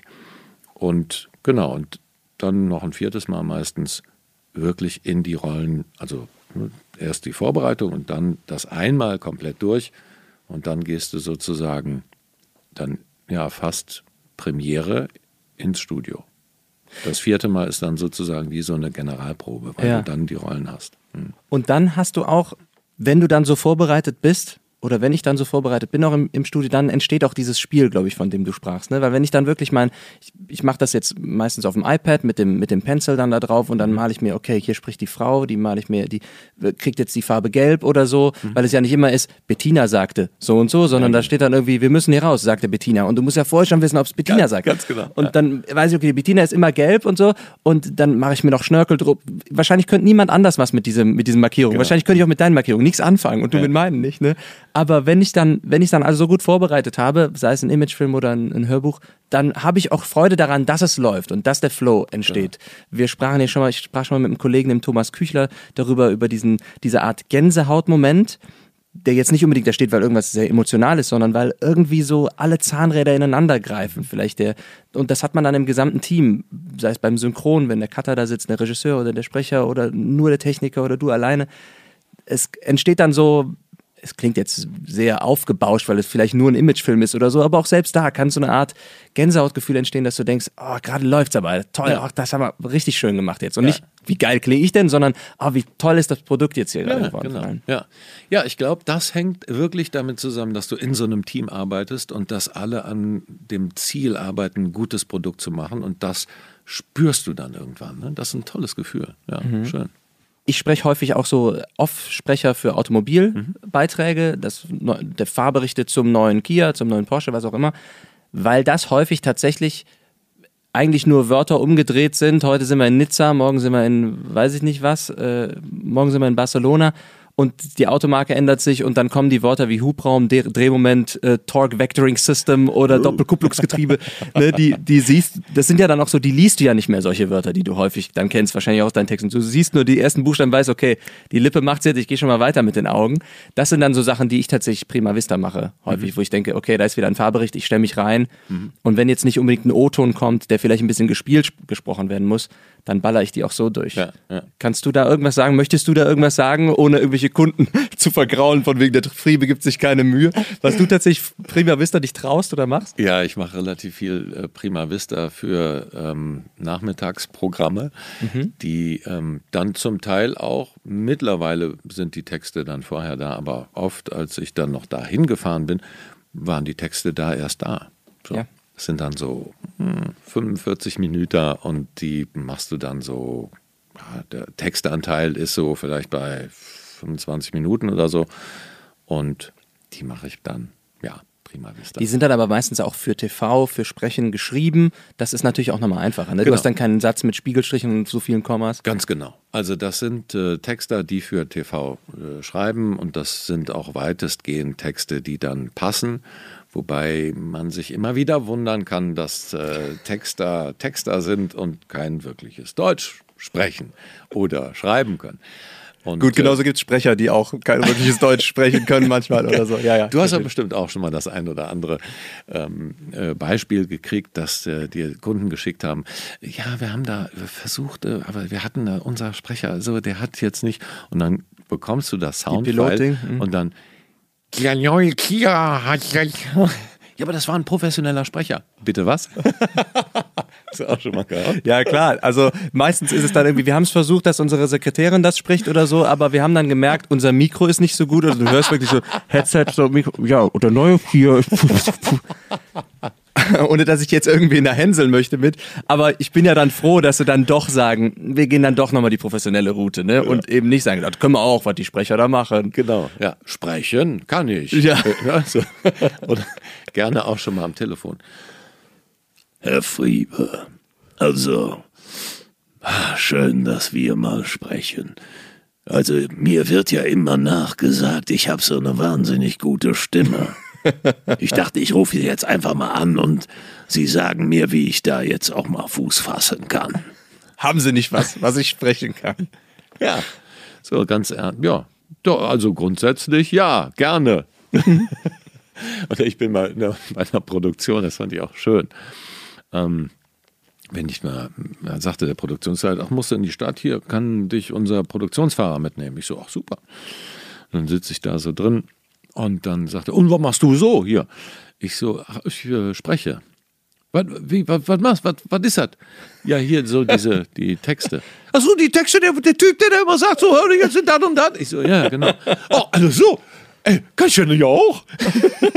S2: Und genau, und dann noch ein viertes Mal meistens wirklich in die Rollen, also ne, erst die Vorbereitung und dann das einmal komplett durch und dann gehst du sozusagen dann ja fast Premiere ins Studio. Das vierte Mal ist dann sozusagen wie so eine Generalprobe, weil ja. du dann die Rollen hast. Hm.
S1: Und dann hast du auch, wenn du dann so vorbereitet bist, oder wenn ich dann so vorbereitet bin, auch im, im Studio, dann entsteht auch dieses Spiel, glaube ich, von dem du sprachst. Ne? Weil wenn ich dann wirklich mein, ich, ich mache das jetzt meistens auf dem iPad mit dem, mit dem Pencil dann da drauf und dann mhm. male ich mir, okay, hier spricht die Frau, die male ich mir, die kriegt jetzt die Farbe gelb oder so, mhm. weil es ja nicht immer ist, Bettina sagte so und so, sondern ja, da steht dann irgendwie, wir müssen hier raus, sagte Bettina. Und du musst ja vorher schon wissen, ob es Bettina
S2: ganz,
S1: sagt.
S2: Ganz genau.
S1: Und ja. dann weiß ich, okay, Bettina ist immer gelb und so und dann mache ich mir noch Schnörkel drauf. Wahrscheinlich könnte niemand anders was mit diesem, mit diesen Markierungen. Genau. Wahrscheinlich könnte ich auch mit deinen Markierungen nichts anfangen und du ja. mit meinen nicht. Ne? Aber wenn ich dann wenn ich es dann also so gut vorbereitet habe, sei es ein Imagefilm oder ein, ein Hörbuch, dann habe ich auch Freude daran, dass es läuft und dass der Flow entsteht. Ja. Wir sprachen ja schon mal, ich sprach schon mal mit einem Kollegen, dem Thomas Küchler, darüber, über diesen, diese Art Gänsehautmoment der jetzt nicht unbedingt da steht, weil irgendwas sehr emotional ist, sondern weil irgendwie so alle Zahnräder ineinander greifen. Vielleicht der, und das hat man dann im gesamten Team, sei es beim Synchron, wenn der Cutter da sitzt, der Regisseur oder der Sprecher oder nur der Techniker oder du alleine. Es entsteht dann so es klingt jetzt sehr aufgebauscht, weil es vielleicht nur ein Imagefilm ist oder so, aber auch selbst da kann so eine Art Gänsehautgefühl entstehen, dass du denkst, oh, gerade läuft's aber, toll, ja. oh, das haben wir richtig schön gemacht jetzt. Und ja. nicht, wie geil klinge ich denn, sondern, oh, wie toll ist das Produkt jetzt hier
S2: ja,
S1: gerade
S2: genau. Ja. ja, ich glaube, das hängt wirklich damit zusammen, dass du in so einem Team arbeitest und dass alle an dem Ziel arbeiten, ein gutes Produkt zu machen und das spürst du dann irgendwann. Ne? Das ist ein tolles Gefühl. Ja, mhm. schön
S1: ich spreche häufig auch so Off-Sprecher für Automobilbeiträge, das, der Fahrberichte zum neuen Kia, zum neuen Porsche, was auch immer, weil das häufig tatsächlich eigentlich nur Wörter umgedreht sind. Heute sind wir in Nizza, morgen sind wir in, weiß ich nicht was, äh, morgen sind wir in Barcelona und die Automarke ändert sich und dann kommen die Wörter wie Hubraum, Drehmoment, äh, Torque Vectoring System oder oh. Doppelkupplungsgetriebe. ne, die, die siehst, das sind ja dann auch so, die liest du ja nicht mehr solche Wörter, die du häufig dann kennst, wahrscheinlich auch aus deinen Texten. Du siehst nur die ersten Buchstaben, weißt, okay, die Lippe macht's jetzt, ich gehe schon mal weiter mit den Augen. Das sind dann so Sachen, die ich tatsächlich prima vista mache, häufig, mhm. wo ich denke, okay, da ist wieder ein Fahrbericht, ich stelle mich rein. Mhm. Und wenn jetzt nicht unbedingt ein O-Ton kommt, der vielleicht ein bisschen gespielt gesprochen werden muss, dann baller ich die auch so durch. Ja, ja. Kannst du da irgendwas sagen? Möchtest du da irgendwas sagen, ohne irgendwelche irgendwelche Kunden [LAUGHS] zu vergraulen, von wegen der Friebe gibt sich keine Mühe. Was du tatsächlich Prima Vista dich traust oder machst?
S2: Ja, ich mache relativ viel äh, Prima Vista für ähm, Nachmittagsprogramme, mhm. die ähm, dann zum Teil auch, mittlerweile sind die Texte dann vorher da, aber oft, als ich dann noch dahin gefahren bin, waren die Texte da erst da. So. Ja. Das sind dann so hm, 45 Minuten und die machst du dann so, der Textanteil ist so vielleicht bei 25 Minuten oder so und die mache ich dann, ja, prima vista.
S1: Die sind dann aber meistens auch für TV, für Sprechen geschrieben. Das ist natürlich auch nochmal einfacher. Ne? Genau. Du hast dann keinen Satz mit Spiegelstrichen und so vielen Kommas.
S2: Ganz genau. Also das sind äh, Texter, die für TV äh, schreiben und das sind auch weitestgehend Texte, die dann passen. Wobei man sich immer wieder wundern kann, dass äh, Texter Texter sind und kein wirkliches Deutsch sprechen oder schreiben können.
S1: Und, Gut, genauso äh, gibt es Sprecher, die auch kein wirkliches Deutsch sprechen können manchmal oder so. Ja, ja,
S2: du hast ja bestimmt auch schon mal das ein oder andere ähm, äh, Beispiel gekriegt, dass äh, dir Kunden geschickt haben. Ja, wir haben da versucht, äh, aber wir hatten äh, unser Sprecher, also der hat jetzt nicht. Und dann bekommst du das Soundfile mhm. und dann neue Kia hat ja, aber das war ein professioneller Sprecher. Bitte was? [LAUGHS]
S1: Hast du auch schon mal gehabt? Ja, klar. Also meistens ist es dann irgendwie, wir haben es versucht, dass unsere Sekretärin das spricht oder so, aber wir haben dann gemerkt, unser Mikro ist nicht so gut. Also du hörst wirklich so Headset, so Mikro, ja, oder neue hier. [LAUGHS] [LAUGHS] ohne dass ich jetzt irgendwie da hänseln möchte mit. Aber ich bin ja dann froh, dass sie dann doch sagen, wir gehen dann doch nochmal die professionelle Route, ne? Ja. Und eben nicht sagen, das können wir auch, was die Sprecher da machen.
S2: Genau, ja. Sprechen kann ich. Ja. [LAUGHS] ja so. [LAUGHS] Oder gerne auch schon mal am Telefon. Herr Friebe, also, schön, dass wir mal sprechen. Also, mir wird ja immer nachgesagt, ich habe so eine wahnsinnig gute Stimme. Ich dachte, ich rufe Sie jetzt einfach mal an und Sie sagen mir, wie ich da jetzt auch mal Fuß fassen kann.
S1: Haben Sie nicht was, was ich sprechen kann?
S2: Ja, so ganz ernst. Ja, doch, also grundsätzlich ja, gerne. [LAUGHS] Oder ich bin mal bei einer Produktion, das fand ich auch schön. Ähm, wenn ich mal, dann sagte der Produktionsleiter, ach, musst du in die Stadt, hier kann dich unser Produktionsfahrer mitnehmen. Ich so, ach super. dann sitze ich da so drin und dann sagte er, und was machst du so hier? Ich so, ich äh, spreche. Was, wie, was, was machst was, was ist das? Ja, hier so diese, [LAUGHS] die Texte. Ach so, die Texte, der, der Typ, der, der immer sagt, so, hör jetzt das und das. Ich so, ja, genau. [LAUGHS] Oh, also so, ey, kann ich ja nicht auch?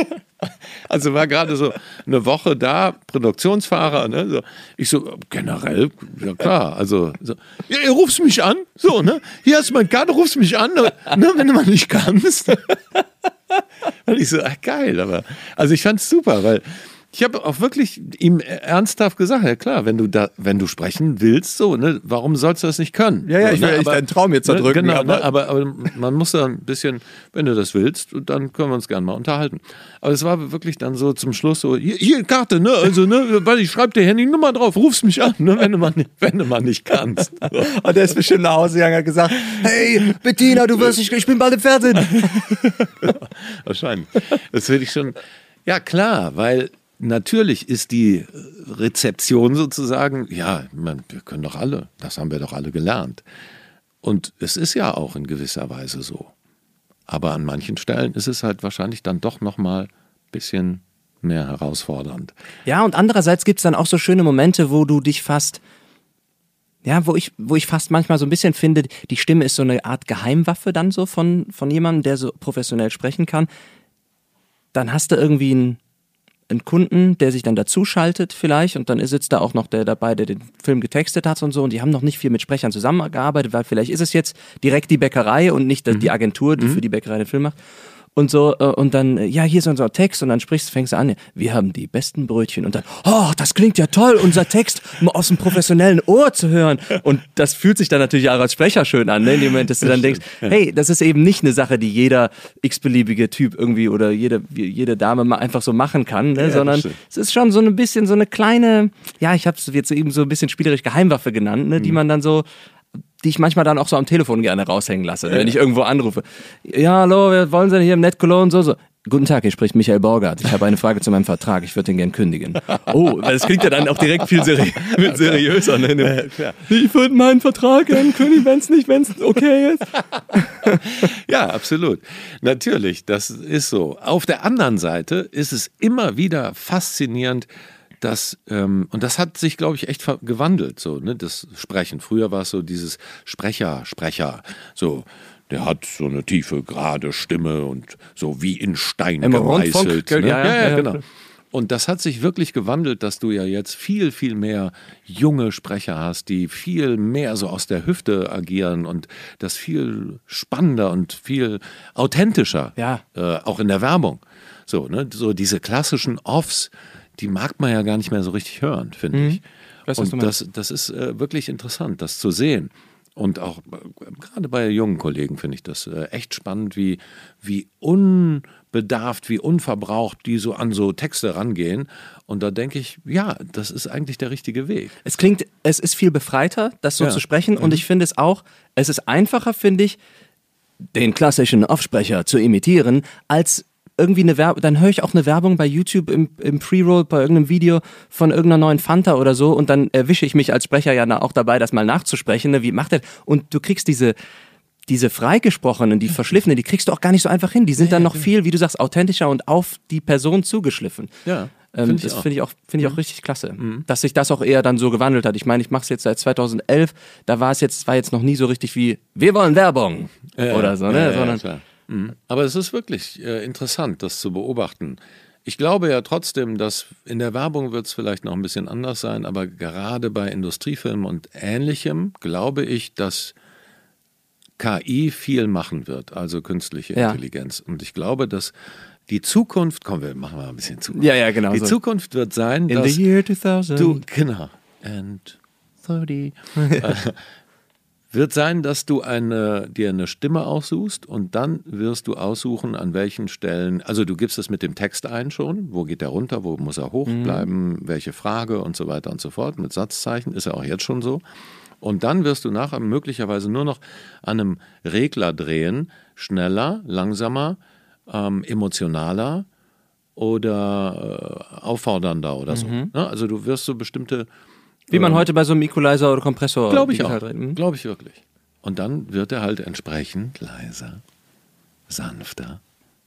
S2: [LAUGHS] also war gerade so eine Woche da, Produktionsfahrer, ne? So, ich so, generell, ja klar, also, so, ja, ihr rufst mich an, so, ne? Hier hast du mein Karte, rufst mich an, ne? wenn du mal nicht kannst. [LAUGHS] Und ich so, ach, geil, aber also ich fand es super, weil ich habe auch wirklich ihm ernsthaft gesagt, ja klar, wenn du da, wenn du sprechen willst, so, ne, warum sollst du das nicht können?
S1: Ja, ja,
S2: so,
S1: ich will ne, aber, deinen Traum jetzt zerdrücken.
S2: Ne, genau, aber, ne, aber, aber, man muss da ein bisschen, wenn du das willst, dann können wir uns gerne mal unterhalten. Aber es war wirklich dann so zum Schluss so, hier, hier Karte, ne, also, ne, weil ich schreibe dir Handynummer drauf, rufst mich an, ne, wenn du mal, wenn du mal nicht kannst. [LAUGHS]
S1: Und der ist bestimmt nach Hause gegangen und hat gesagt, hey, Bettina, du wirst nicht, ich bin bald im Fernsehen. [LAUGHS]
S2: Wahrscheinlich. Das finde ich schon, ja klar, weil natürlich ist die Rezeption sozusagen, ja, man, wir können doch alle, das haben wir doch alle gelernt. Und es ist ja auch in gewisser Weise so. Aber an manchen Stellen ist es halt wahrscheinlich dann doch nochmal ein bisschen mehr herausfordernd.
S1: Ja, und andererseits gibt es dann auch so schöne Momente, wo du dich fast, ja, wo ich, wo ich fast manchmal so ein bisschen finde, die Stimme ist so eine Art Geheimwaffe dann so von, von jemandem, der so professionell sprechen kann. Dann hast du irgendwie ein einen Kunden, der sich dann dazuschaltet vielleicht und dann sitzt da auch noch der dabei, der den Film getextet hat und so und die haben noch nicht viel mit Sprechern zusammengearbeitet, weil vielleicht ist es jetzt direkt die Bäckerei und nicht die mhm. Agentur, die mhm. für die Bäckerei den Film macht und so äh, und dann äh, ja hier ist unser Text und dann sprichst fängst du an wir haben die besten Brötchen und dann oh das klingt ja toll unser Text aus dem professionellen Ohr zu hören und das fühlt sich dann natürlich auch als Sprecher schön an ne? in dem Moment dass du dann denkst hey das ist eben nicht eine Sache die jeder x-beliebige Typ irgendwie oder jede jede Dame mal einfach so machen kann ne? ja, sondern es ist schon so ein bisschen so eine kleine ja ich habe es jetzt eben so ein bisschen spielerisch Geheimwaffe genannt ne? die mhm. man dann so die ich manchmal dann auch so am Telefon gerne raushängen lasse, ja. wenn ich irgendwo anrufe. Ja, hallo, wir wollen Sie denn hier im Net Cologne so so? Guten Tag, hier spricht Michael Borgert. Ich habe eine Frage zu meinem Vertrag. Ich würde den gern kündigen. Oh, das klingt ja dann auch direkt viel seri seriöser. Ne? Ich würde meinen Vertrag gern kündigen, wenn es nicht, wenn es okay ist. [LAUGHS]
S2: ja, absolut. Natürlich, das ist so. Auf der anderen Seite ist es immer wieder faszinierend, dass, ähm, und das hat sich, glaube ich, echt gewandelt, so, ne, das Sprechen. Früher war es so dieses Sprecher, Sprecher, so, der hat so eine tiefe, gerade Stimme und so wie in Stein Im gemeißelt. Ne? Ja, ja, ja, genau. Und das hat sich wirklich gewandelt, dass du ja jetzt viel, viel mehr junge Sprecher hast, die viel mehr so aus der Hüfte agieren und das viel spannender und viel authentischer,
S1: ja.
S2: äh, auch in der Werbung. So, ne? so diese klassischen Offs, die mag man ja gar nicht mehr so richtig hören, finde mhm. ich. Weiß, und das, das ist äh, wirklich interessant, das zu sehen. Und auch äh, gerade bei jungen Kollegen finde ich das äh, echt spannend, wie, wie unbedarft, wie unverbraucht die so an so Texte rangehen. Und da denke ich, ja, das ist eigentlich der richtige Weg.
S1: Es klingt, es ist viel befreiter, das so ja. zu sprechen. Und mhm. ich finde es auch, es ist einfacher, finde ich, den klassischen Offsprecher zu imitieren, als irgendwie eine Werbung, dann höre ich auch eine Werbung bei YouTube im, im Pre-Roll bei irgendeinem Video von irgendeiner neuen Fanta oder so und dann erwische ich mich als Sprecher ja auch dabei, das mal nachzusprechen. Ne? Wie macht er? Und du kriegst diese, diese freigesprochenen, die verschliffenen, die kriegst du auch gar nicht so einfach hin. Die sind dann noch viel, wie du sagst, authentischer und auf die Person zugeschliffen.
S2: Ja.
S1: Ähm, find das finde ich auch, finde ich auch mhm. richtig klasse, mhm. dass sich das auch eher dann so gewandelt hat. Ich meine, ich mache es jetzt seit 2011. Da war es jetzt, war jetzt noch nie so richtig wie wir wollen Werbung äh, oder so, ne?
S2: Äh, Sondern Mhm. Aber es ist wirklich äh, interessant, das zu beobachten. Ich glaube ja trotzdem, dass in der Werbung wird es vielleicht noch ein bisschen anders sein, aber gerade bei Industriefilmen und Ähnlichem glaube ich, dass KI viel machen wird, also künstliche ja. Intelligenz. Und ich glaube, dass die Zukunft, komm, wir machen mal ein bisschen Zukunft.
S1: Ja, ja, genau.
S2: Die so. Zukunft wird sein,
S1: In
S2: dass
S1: the year 2000.
S2: du genau and 30 [LAUGHS] wird sein, dass du eine, dir eine Stimme aussuchst und dann wirst du aussuchen, an welchen Stellen, also du gibst es mit dem Text ein schon, wo geht er runter, wo muss er hoch bleiben, mhm. welche Frage und so weiter und so fort, mit Satzzeichen, ist ja auch jetzt schon so. Und dann wirst du nachher möglicherweise nur noch an einem Regler drehen, schneller, langsamer, ähm, emotionaler oder äh, auffordernder oder so. Mhm. Ne? Also du wirst so bestimmte
S1: wie man ähm, heute bei so einem Equalizer oder Kompressor.
S2: Glaube ich auch. Mhm. Glaube ich wirklich. Und dann wird er halt entsprechend leiser, sanfter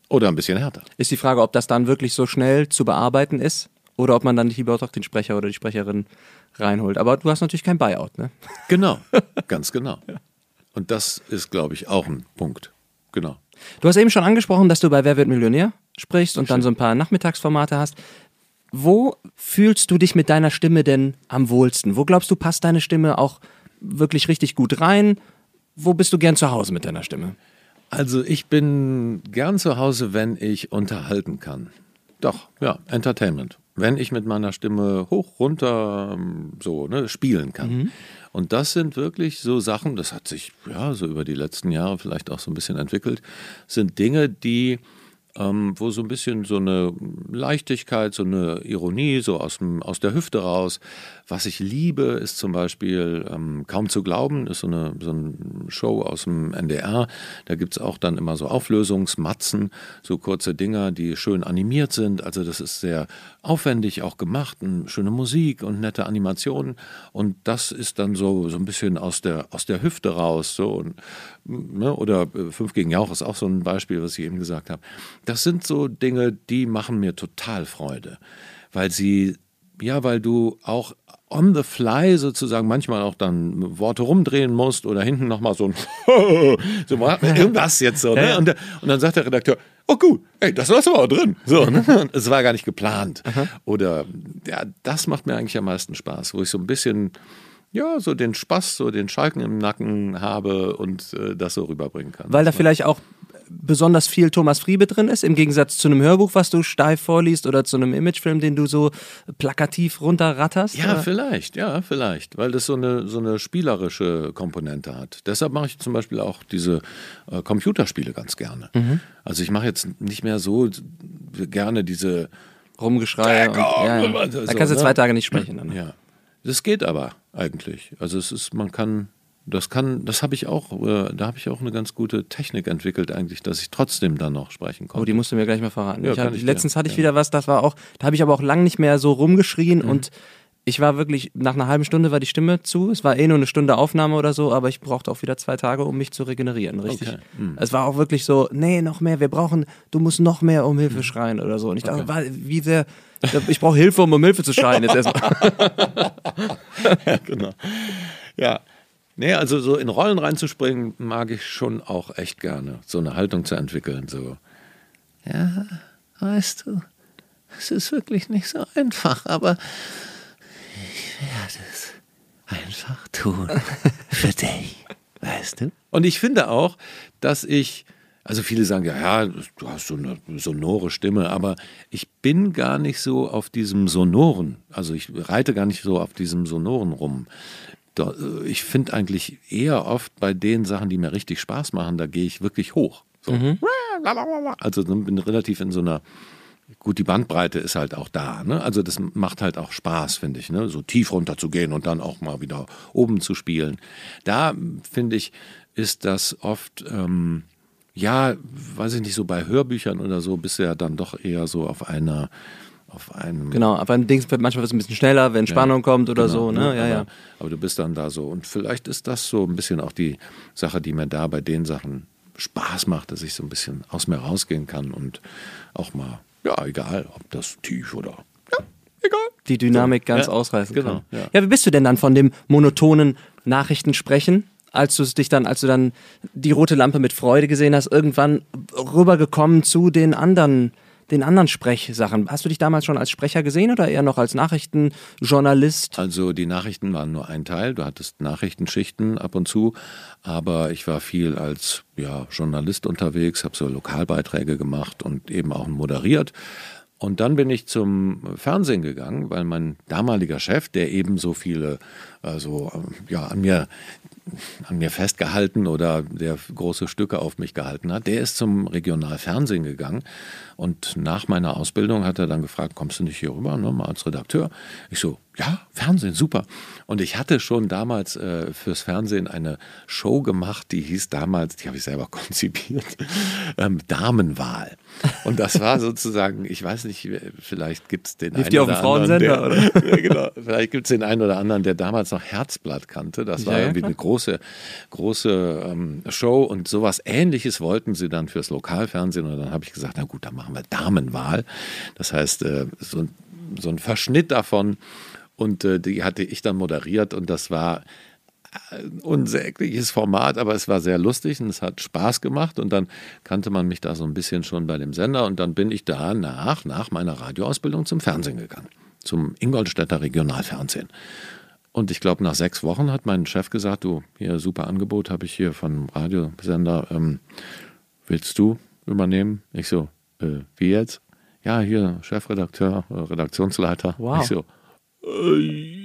S2: oder ein bisschen härter.
S1: Ist die Frage, ob das dann wirklich so schnell zu bearbeiten ist oder ob man dann nicht lieber auch den Sprecher oder die Sprecherin reinholt. Aber du hast natürlich kein Buyout, ne? [LAUGHS]
S2: Genau, ganz genau. Und das ist, glaube ich, auch ein Punkt. Genau.
S1: Du hast eben schon angesprochen, dass du bei Wer wird Millionär sprichst und dann so ein paar Nachmittagsformate hast. Wo fühlst du dich mit deiner Stimme denn am wohlsten? Wo glaubst du, passt deine Stimme auch wirklich richtig gut rein? Wo bist du gern zu Hause mit deiner Stimme?
S2: Also ich bin gern zu Hause, wenn ich unterhalten kann. Doch, ja, Entertainment. Wenn ich mit meiner Stimme hoch, runter so ne, spielen kann. Mhm. Und das sind wirklich so Sachen, das hat sich ja so über die letzten Jahre vielleicht auch so ein bisschen entwickelt, sind Dinge, die ähm, wo so ein bisschen so eine Leichtigkeit, so eine Ironie, so aus, dem, aus der Hüfte raus. Was ich liebe, ist zum Beispiel ähm, Kaum zu glauben, ist so eine, so eine Show aus dem NDR. Da gibt es auch dann immer so Auflösungsmatzen, so kurze Dinger, die schön animiert sind. Also das ist sehr aufwendig auch gemacht, schöne Musik und nette Animationen. Und das ist dann so, so ein bisschen aus der, aus der Hüfte raus. So. Und, ne? Oder äh, Fünf gegen Jauch ist auch so ein Beispiel, was ich eben gesagt habe. Das sind so Dinge, die machen mir total Freude, weil sie, ja, weil du auch on the fly sozusagen manchmal auch dann Worte rumdrehen musst oder hinten nochmal so ein [LAUGHS] so irgendwas jetzt so. Ne? Und, und, dann sagt der Redakteur, oh gut, ey, das lassen wir auch drin. So, ne? Es war gar nicht geplant. Aha. Oder ja, das macht mir eigentlich am meisten Spaß, wo ich so ein bisschen ja, so den Spaß, so den Schalken im Nacken habe und äh, das so rüberbringen kann.
S1: Weil da vielleicht auch besonders viel Thomas Friebe drin ist, im Gegensatz zu einem Hörbuch, was du steif vorliest oder zu einem Imagefilm, den du so plakativ runterratterst?
S2: Ja, oder? vielleicht, ja, vielleicht, weil das so eine, so eine spielerische Komponente hat. Deshalb mache ich zum Beispiel auch diese äh, Computerspiele ganz gerne. Mhm. Also ich mache jetzt nicht mehr so gerne diese
S1: Rumgeschrei. Und, ja, ja. da kannst du ne? zwei Tage nicht sprechen. Dann. [CLEARS THROAT]
S2: Ja, das geht aber eigentlich. Also es ist, man kann das kann, das habe ich auch, äh, da habe ich auch eine ganz gute Technik entwickelt eigentlich, dass ich trotzdem dann noch sprechen konnte.
S1: Oh, die musst du mir gleich mal verraten.
S2: Ja,
S1: ich hab,
S2: ich
S1: letztens
S2: dir.
S1: hatte ich
S2: Ja.
S1: wieder was, das war auch, da habe ich aber auch lang nicht mehr so rumgeschrien
S2: Mhm.
S1: und ich war wirklich, nach einer halben Stunde war die Stimme zu. Es war eh nur eine Stunde Aufnahme oder so, aber ich brauchte auch wieder zwei Tage, um mich zu regenerieren, richtig.
S2: Okay. Mhm.
S1: Es war auch wirklich so, nee, noch mehr, wir brauchen, du musst noch mehr um
S2: Mhm.
S1: Hilfe schreien oder so. Und ich dachte, wa- wie sehr, ich brauche Hilfe, um um Hilfe zu schreien jetzt erstmal. [LAUGHS]
S2: ja, genau. Ja. Nee, also so in Rollen reinzuspringen, mag ich schon auch echt gerne. So eine Haltung zu entwickeln. So, ja, weißt du, es ist wirklich nicht so einfach, aber ich werde es einfach tun. [LAUGHS] Für dich. Weißt du? Und ich finde auch, dass ich. Also viele sagen, ja, ja, du hast so eine sonore Stimme, aber ich bin gar nicht so auf diesem Sonoren, also ich reite gar nicht so auf diesem Sonoren rum. Äh, Ich finde eigentlich eher oft bei den Sachen, die mir richtig Spaß machen, da gehe ich wirklich hoch. So. Also dann bin relativ in so einer, gut, die Bandbreite ist halt auch da. Ne? Also das macht halt auch Spaß, finde ich, ne? so tief runter zu gehen und dann auch mal wieder oben zu spielen. Da, finde ich, ist das oft... Ähm, ja, weiß ich nicht, so bei Hörbüchern oder so bist du ja dann doch eher so auf einer, auf einem.
S1: genau, aber ein Ding, manchmal wird es ein bisschen schneller, wenn Spannung kommt oder
S2: Genau,
S1: so, ne? Ja,
S2: aber,
S1: ja.
S2: aber du bist dann da so. Und vielleicht ist das so ein bisschen auch die Sache, die mir da bei den Sachen Spaß macht, dass ich so ein bisschen aus mir rausgehen kann und auch mal, ja, egal, ob das tief oder. Ja, egal.
S1: die Dynamik ganz
S2: Ja,
S1: ausreißen
S2: genau,
S1: kann.
S2: ja.
S1: Ja. wie bist du denn dann von dem monotonen Nachrichtensprechen, als du dich dann, als du dann die rote Lampe mit Freude gesehen hast, irgendwann rübergekommen zu den anderen, den anderen Sprechsachen? Hast du dich damals schon als Sprecher gesehen oder eher noch als Nachrichtenjournalist?
S2: Also die Nachrichten waren nur ein Teil. Du hattest Nachrichtenschichten ab und zu, aber ich war viel als ja, Journalist unterwegs, habe so Lokalbeiträge gemacht und eben auch moderiert. Und dann bin ich zum Fernsehen gegangen, weil mein damaliger Chef, der eben so viele, also ja, an mir an mir festgehalten oder der große Stücke auf mich gehalten hat, der ist zum Regionalfernsehen gegangen und nach meiner Ausbildung hat er dann gefragt, kommst du nicht hier rüber, ne, mal als Redakteur? Ich so, ja, Fernsehen, super. Und ich hatte schon damals äh, fürs Fernsehen eine Show gemacht, die hieß damals, die habe ich selber [LAUGHS] konzipiert, ähm, Damenwahl. Und das war sozusagen, ich weiß nicht, vielleicht gibt es den
S1: Lief
S2: einen
S1: die auf dem
S2: oder
S1: Frauensender,
S2: der, [LAUGHS] ja, genau, vielleicht gibt es den einen oder anderen, der damals noch Herzblatt kannte. Das war
S1: Ja,
S2: irgendwie eine große, große ähm, Show und sowas ähnliches wollten sie dann fürs Lokalfernsehen. Und dann habe ich gesagt, na gut, dann machen wir Damenwahl. Das heißt, äh, so, ein- so ein Verschnitt davon. Und äh, die hatte ich dann moderiert und das war ein unsägliches Format, aber es war sehr lustig und es hat Spaß gemacht und dann kannte man mich da so ein bisschen schon bei dem Sender und dann bin ich danach, nach meiner Radioausbildung zum Fernsehen gegangen, zum Ingolstädter Regionalfernsehen. Und ich glaube, nach sechs Wochen hat mein Chef gesagt, du, hier super Angebot habe ich hier von Radiosender, ähm, willst du übernehmen? Ich so, äh, wie jetzt? Ja, hier Chefredakteur, äh, Redaktionsleiter.
S1: Wow.
S2: Ich so, äh,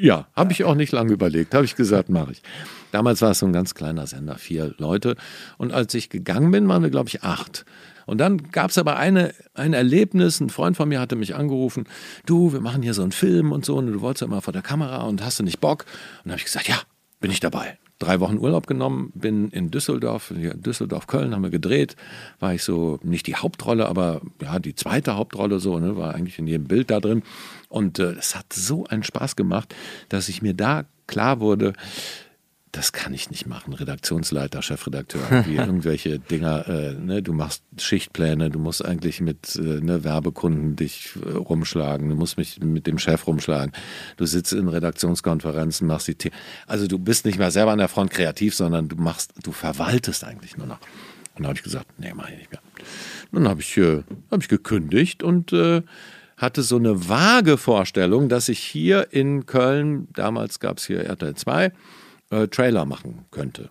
S2: ja, habe ich auch nicht lange überlegt, habe ich gesagt, mache ich. Damals war es so ein ganz kleiner Sender, vier Leute. Und als ich gegangen bin, waren wir, glaube ich, acht. Und dann gab es aber eine, ein Erlebnis, ein Freund von mir hatte mich angerufen, du, wir machen hier so einen Film und so, und du wolltest ja immer vor der Kamera und hast du nicht Bock? Und habe ich gesagt, ja, bin ich dabei. Drei Wochen Urlaub genommen, bin in Düsseldorf, Düsseldorf, Köln haben wir gedreht, war ich so, nicht die Hauptrolle, aber ja, die zweite Hauptrolle so, ne, war eigentlich in jedem Bild da drin. Und äh, es hat so einen Spaß gemacht, dass ich mir da klar wurde, das kann ich nicht machen. Redaktionsleiter, Chefredakteur, [LAUGHS] irgendwelche Dinger. Äh, ne? Du machst Schichtpläne, du musst eigentlich mit äh, ne, Werbekunden dich äh, rumschlagen, du musst mich mit dem Chef rumschlagen. Du sitzt in Redaktionskonferenzen, machst die. The also du bist nicht mehr selber an der Front kreativ, sondern du machst, du verwaltest eigentlich nur noch. Und dann habe ich gesagt, nee, mach ich nicht mehr. Dann habe ich, äh, hab ich gekündigt und äh, hatte so eine vage Vorstellung, dass ich hier in Köln, damals gab es hier RTL 2, äh, Trailer machen könnte.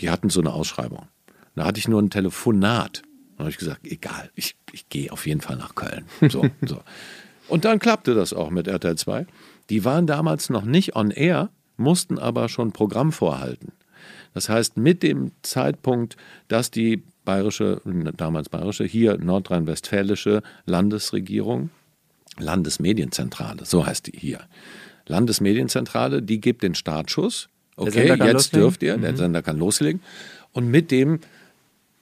S2: Die hatten so eine Ausschreibung. Da hatte ich nur ein Telefonat. Dann habe ich gesagt, egal, ich, ich gehe auf jeden Fall nach Köln. So, [LAUGHS] so. Und dann klappte das auch mit RTL 2. Die waren damals noch nicht on air, mussten aber schon Programm vorhalten. Das heißt, mit dem Zeitpunkt, dass die bayerische, damals bayerische, hier nordrhein-westfälische Landesregierung, Landesmedienzentrale, so heißt die hier, Landesmedienzentrale, die gibt den Startschuss okay, jetzt loslegen. dürft ihr, der mhm. Sender kann loslegen. Und mit dem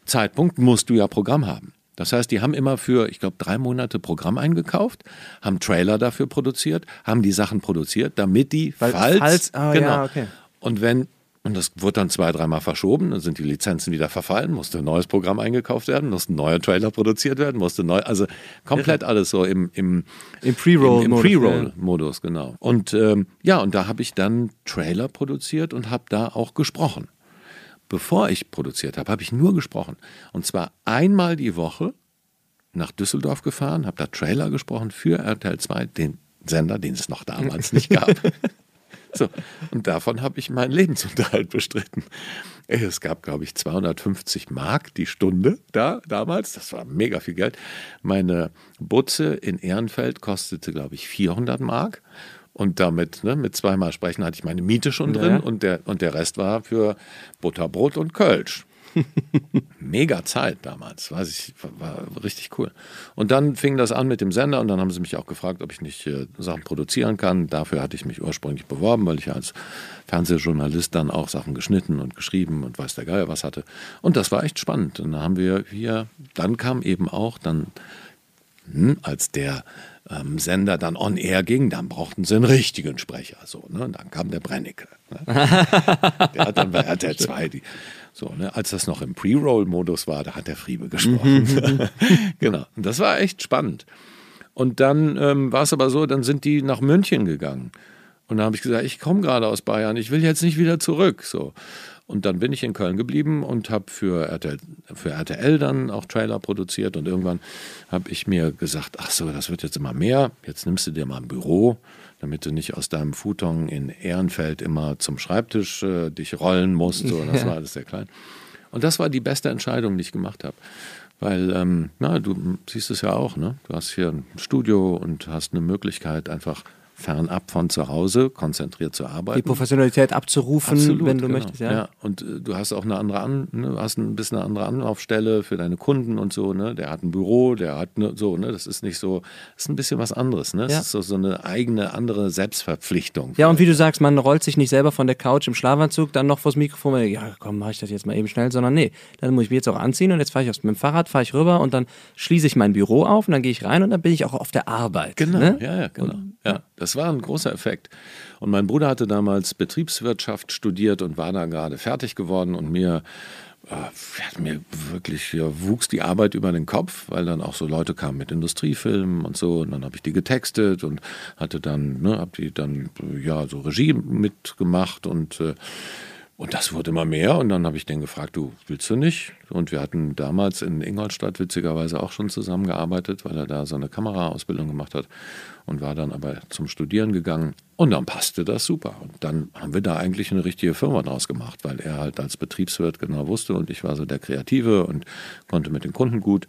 S2: Zeitpunkt musst du ja Programm haben. Das heißt, die haben immer für, ich glaube, drei Monate Programm eingekauft, haben Trailer dafür produziert, haben die Sachen produziert, damit die, Weil, falls, falls
S1: oh, genau. Ja, okay.
S2: Und wenn und das wurde dann zwei, dreimal verschoben, dann sind die Lizenzen wieder verfallen, musste ein neues Programm eingekauft werden, musste ein neuer Trailer produziert werden, musste neu, also komplett alles so im, im,
S1: Im Pre-Roll-Modus.
S2: Pre-Roll-Modus, genau. Und ähm, ja, und da habe ich dann Trailer produziert und habe da auch gesprochen. Bevor ich produziert habe, habe ich nur gesprochen. Und zwar einmal die Woche nach Düsseldorf gefahren, habe da Trailer gesprochen für RTL 2, den Sender, den es noch damals nicht gab. [LAUGHS] So, und davon habe ich meinen Lebensunterhalt bestritten. Es gab, glaube ich, 250 Mark die Stunde da damals. Das war mega viel Geld. Meine Butze in Ehrenfeld kostete, glaube ich, 400 Mark. Und damit, ne, mit zweimal sprechen, hatte ich meine Miete schon drin ja. und, der, und der Rest war für Butterbrot und Kölsch. Mega Zeit damals, weiß ich, war, war, richtig cool. Und dann fing das an mit dem Sender und dann haben sie mich auch gefragt, ob ich nicht äh, Sachen produzieren kann. Dafür hatte ich mich ursprünglich beworben, weil ich als Fernsehjournalist dann auch Sachen geschnitten und geschrieben und weiß der Geier was hatte. Und das war echt spannend. Und dann haben wir hier, dann kam eben auch dann, hm, als der ähm, Sender dann on air ging, dann brauchten sie einen richtigen Sprecher. So, ne? Dann kam der Brennecke. Ne? [LAUGHS] der hat dann bei RTL 2 die so, ne, als das noch im Pre-Roll-Modus war, da hat der Friebe gesprochen. [LAUGHS] [LAUGHS] Genau. Und das war echt spannend. Und dann ähm, war es aber so, dann sind die nach München gegangen. Und da habe ich gesagt, ich komme gerade aus Bayern, ich will jetzt nicht wieder zurück. So. Und dann bin ich in Köln geblieben und habe für RTL, für RTL dann auch Trailer produziert. Und irgendwann habe ich mir gesagt, ach so, das wird jetzt immer mehr. Jetzt nimmst du dir mal ein Büro damit du nicht aus deinem Futon in Ehrenfeld immer zum Schreibtisch äh, dich rollen musst. So, das war alles sehr klein. Und das war die beste Entscheidung, die ich gemacht habe. Weil, ähm, na, du siehst es ja auch, ne? Du hast hier ein Studio und hast eine Möglichkeit, einfach fernab von zu Hause, konzentriert zu arbeiten.
S1: Die Professionalität abzurufen, Absolut, wenn du genau. möchtest, ja. ja.
S2: Und äh, du hast auch eine andere An, ne, hast ein bisschen eine andere Anlaufstelle für deine Kunden und so, ne? Der hat ein Büro, der hat ne, so, ne? Das ist nicht so, das ist ein bisschen was anderes, ne? Das ja. ist so, so eine eigene andere Selbstverpflichtung.
S1: Ja, und wie du sagst, man rollt sich nicht selber von der Couch im Schlafanzug dann noch vors Mikrofon, ja, komm, mach ich das jetzt mal eben schnell, sondern nee, dann muss ich mich jetzt auch anziehen und jetzt fahre ich aus mit dem Fahrrad, fahre ich rüber und dann schließe ich mein Büro auf und dann gehe ich rein und dann bin ich auch auf der Arbeit.
S2: Genau,
S1: ne?
S2: ja, ja, genau. Und, ja. Das war ein großer Effekt. Und mein Bruder hatte damals Betriebswirtschaft studiert und war da gerade fertig geworden und mir äh, mir wirklich ja, wuchs die Arbeit über den Kopf, weil dann auch so Leute kamen mit Industriefilmen und so und dann habe ich die getextet und hatte dann, ne, habe die dann ja so Regie mitgemacht und äh, und das wurde immer mehr und dann habe ich den gefragt, du willst du nicht? Und wir hatten damals in Ingolstadt witzigerweise auch schon zusammengearbeitet, weil er da so eine Kameraausbildung gemacht hat und war dann aber zum Studieren gegangen. Und dann passte das super. Und dann haben wir da eigentlich eine richtige Firma draus gemacht, weil er halt als Betriebswirt genau wusste und ich war so der Kreative und konnte mit den Kunden gut.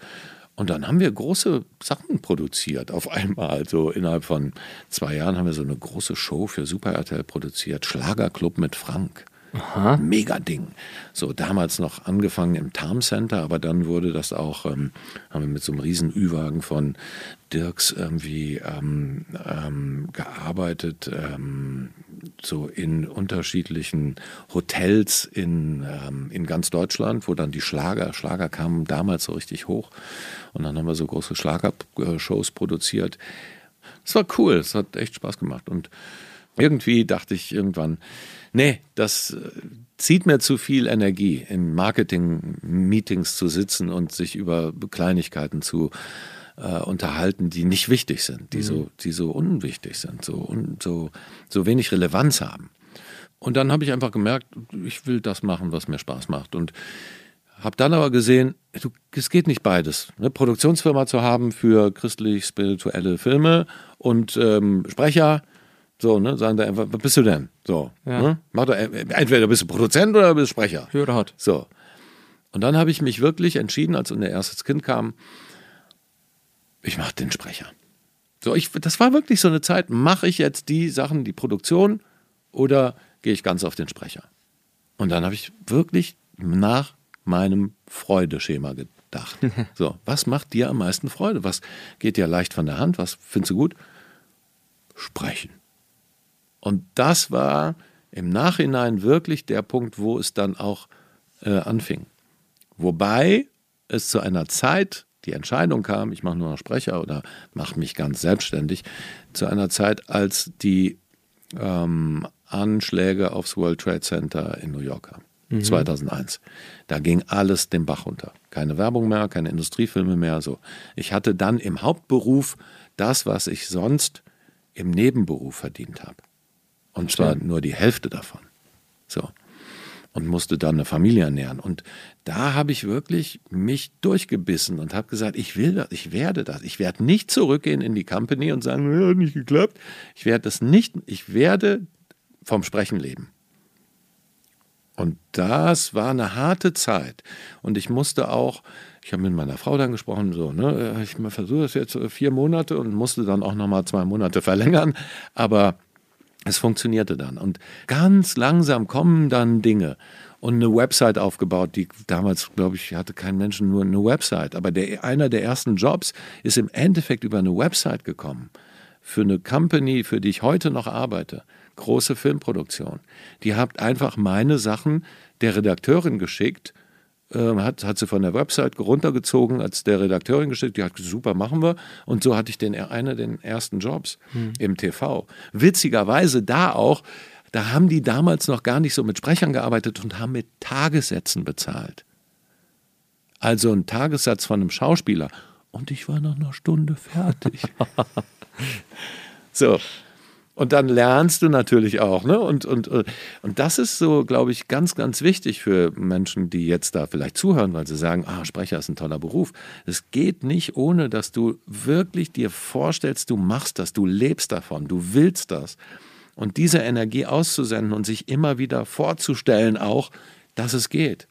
S2: Und dann haben wir große Sachen produziert auf einmal. So innerhalb von zwei Jahren haben wir so eine große Show für Super RTL produziert. Schlagerclub mit Frank. Aha. Mega Ding. So damals noch angefangen im Tarm Center, aber dann wurde das auch, ähm, haben wir mit so einem riesen Ü-Wagen von Dirks irgendwie ähm, ähm, gearbeitet, ähm, so in unterschiedlichen Hotels in, ähm, in ganz Deutschland, wo dann die Schlager, Schlager kamen damals so richtig hoch. Und dann haben wir so große Schlagershows produziert. Es war cool, es hat echt Spaß gemacht. Und irgendwie dachte ich irgendwann, nee, das äh, zieht mir zu viel Energie, in Marketing-Meetings zu sitzen und sich über Kleinigkeiten zu äh, unterhalten, die nicht wichtig sind, die, mhm. so, die so unwichtig sind, so, un, so, so wenig Relevanz haben. Und dann habe ich einfach gemerkt, ich will das machen, was mir Spaß macht. Und habe dann aber gesehen, du, es geht nicht beides. Eine Produktionsfirma zu haben für christlich-spirituelle Filme und ähm, Sprecher so, ne, sagen da einfach, was bist du denn? So, ja. ne? Mach doch, entweder bist du Produzent oder bist du Sprecher.
S1: Höre hat.
S2: So. Und dann habe ich mich wirklich entschieden, als unser erstes Kind kam, ich mache den Sprecher. So, ich, das war wirklich so eine Zeit, mache ich jetzt die Sachen, die Produktion oder gehe ich ganz auf den Sprecher? Und dann habe ich wirklich nach meinem Freudeschema gedacht. [LAUGHS] so, was macht dir am meisten Freude? Was geht dir leicht von der Hand? Was findest du gut? Sprechen. Und das war im Nachhinein wirklich der Punkt, wo es dann auch äh, anfing. Wobei es zu einer Zeit die Entscheidung kam, ich mache nur noch Sprecher oder mache mich ganz selbstständig, zu einer Zeit, als die ähm, Anschläge aufs World Trade Center in New York kamen. Mhm. 2001. Da ging alles den Bach runter. Keine Werbung mehr, keine Industriefilme mehr. So. Ich hatte dann im Hauptberuf das, was ich sonst im Nebenberuf verdient habe. Und zwar nur die Hälfte davon. So und musste dann eine Familie ernähren. Und da habe ich wirklich mich durchgebissen und habe gesagt, ich will das, ich werde das. Ich werde nicht zurückgehen in die Company und sagen, ja, nicht geklappt. Ich werde das nicht, ich werde vom Sprechen leben. Und das war eine harte Zeit. Und ich musste auch, ich habe mit meiner Frau dann gesprochen, so, ne, ich versuche das jetzt vier Monate und musste dann auch nochmal zwei Monate verlängern. Aber es funktionierte dann. Und ganz langsam kommen dann Dinge. Und eine Website aufgebaut, die damals, glaube ich, hatte kein Mensch nur eine Website. Aber der, einer der ersten Jobs ist im Endeffekt über eine Website gekommen. Für eine Company, für die ich heute noch arbeite. Große Filmproduktion. Die hat einfach meine Sachen der Redakteurin geschickt hat, hat sie von der Website runtergezogen, als der Redakteurin geschickt, die hat gesagt, super, machen wir. Und so hatte ich den, einer den ersten Jobs hm. im TV. Witzigerweise da auch, da haben die damals noch gar nicht so mit Sprechern gearbeitet und haben mit Tagessätzen bezahlt. Also ein Tagessatz von einem Schauspieler. Und ich war nach einer Stunde fertig. [LAUGHS] so, und dann lernst du natürlich auch. Ne? Und, und, äh, und das ist so, glaube ich, ganz, ganz wichtig für Menschen, die jetzt da vielleicht zuhören, weil sie sagen, ah, Sprecher ist ein toller Beruf. Es geht nicht, ohne dass du wirklich dir vorstellst, du machst das, du lebst davon, du willst das. Und diese Energie auszusenden und sich immer wieder vorzustellen auch, dass es geht.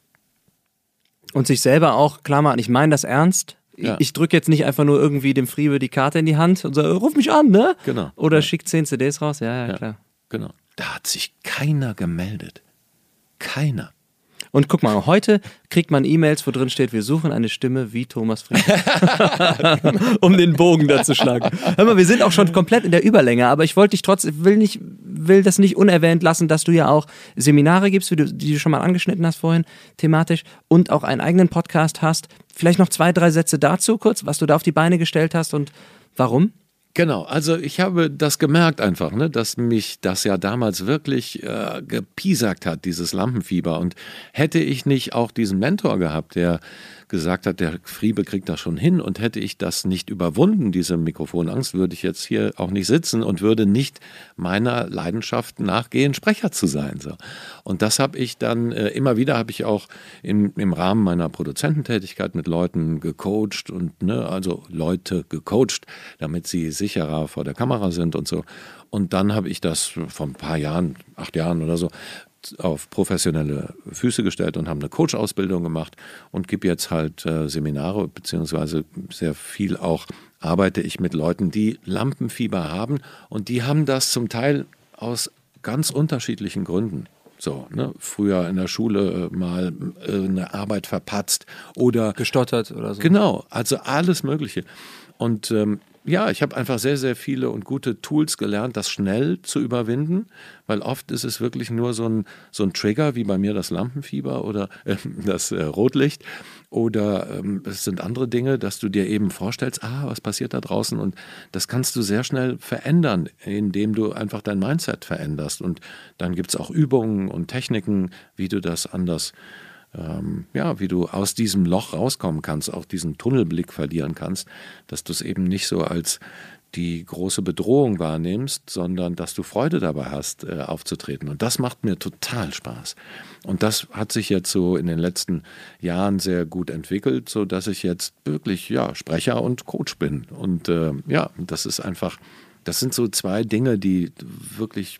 S1: Und sich selber auch klar machen, ich meine das ernst, ja. Ich drücke jetzt nicht einfach nur irgendwie dem Friebe die Karte in die Hand und sage, ruf mich an, ne?
S2: Genau.
S1: Oder ja. schick zehn CDs raus. Ja, ja, ja, klar.
S2: Genau. Da hat sich keiner gemeldet. Keiner.
S1: Und guck mal, heute kriegt man E-Mails, wo drin steht, wir suchen eine Stimme wie Thomas Fried. [LAUGHS] um den Bogen da zu schlagen. Hör mal, wir sind auch schon komplett in der Überlänge, aber ich wollte dich trotzdem, will nicht, will das nicht unerwähnt lassen, dass du ja auch Seminare gibst, wie du, die du schon mal angeschnitten hast vorhin, thematisch, und auch einen eigenen Podcast hast. Vielleicht noch zwei, drei Sätze dazu kurz, was du da auf die Beine gestellt hast und warum?
S2: Genau, also ich habe das gemerkt einfach, ne, dass mich das ja damals wirklich äh, gepiesackt hat, dieses Lampenfieber. Und hätte ich nicht auch diesen Mentor gehabt, der gesagt hat, der Friebe kriegt das schon hin und hätte ich das nicht überwunden, diese Mikrofonangst, würde ich jetzt hier auch nicht sitzen und würde nicht meiner Leidenschaft nachgehen, Sprecher zu sein. So. Und das habe ich dann äh, immer wieder, habe ich auch im, im Rahmen meiner Produzententätigkeit mit Leuten gecoacht und ne, also Leute gecoacht, damit sie sicherer vor der Kamera sind und so. Und dann habe ich das vor ein paar Jahren, acht Jahren oder so, auf professionelle Füße gestellt und haben eine Coach-Ausbildung gemacht und gebe jetzt halt äh, Seminare, beziehungsweise sehr viel auch arbeite ich mit Leuten, die Lampenfieber haben und die haben das zum Teil aus ganz unterschiedlichen Gründen. So, ne? Früher in der Schule äh, mal äh, eine Arbeit verpatzt oder
S1: gestottert oder so.
S2: Genau, also alles Mögliche. Und ähm, ja, ich habe einfach sehr, sehr viele und gute Tools gelernt, das schnell zu überwinden, weil oft ist es wirklich nur so ein, so ein Trigger, wie bei mir das Lampenfieber oder äh, das äh, Rotlicht. Oder ähm, es sind andere Dinge, dass du dir eben vorstellst, ah, was passiert da draußen? Und das kannst du sehr schnell verändern, indem du einfach dein Mindset veränderst. Und dann gibt es auch Übungen und Techniken, wie du das anders ähm, ja, wie du aus diesem Loch rauskommen kannst, auch diesen Tunnelblick verlieren kannst, dass du es eben nicht so als die große Bedrohung wahrnimmst, sondern dass du Freude dabei hast, äh, aufzutreten. Und das macht mir total Spaß. Und das hat sich jetzt so in den letzten Jahren sehr gut entwickelt, so dass ich jetzt wirklich ja Sprecher und Coach bin. Und äh, ja, das ist einfach, das sind so zwei Dinge, die wirklich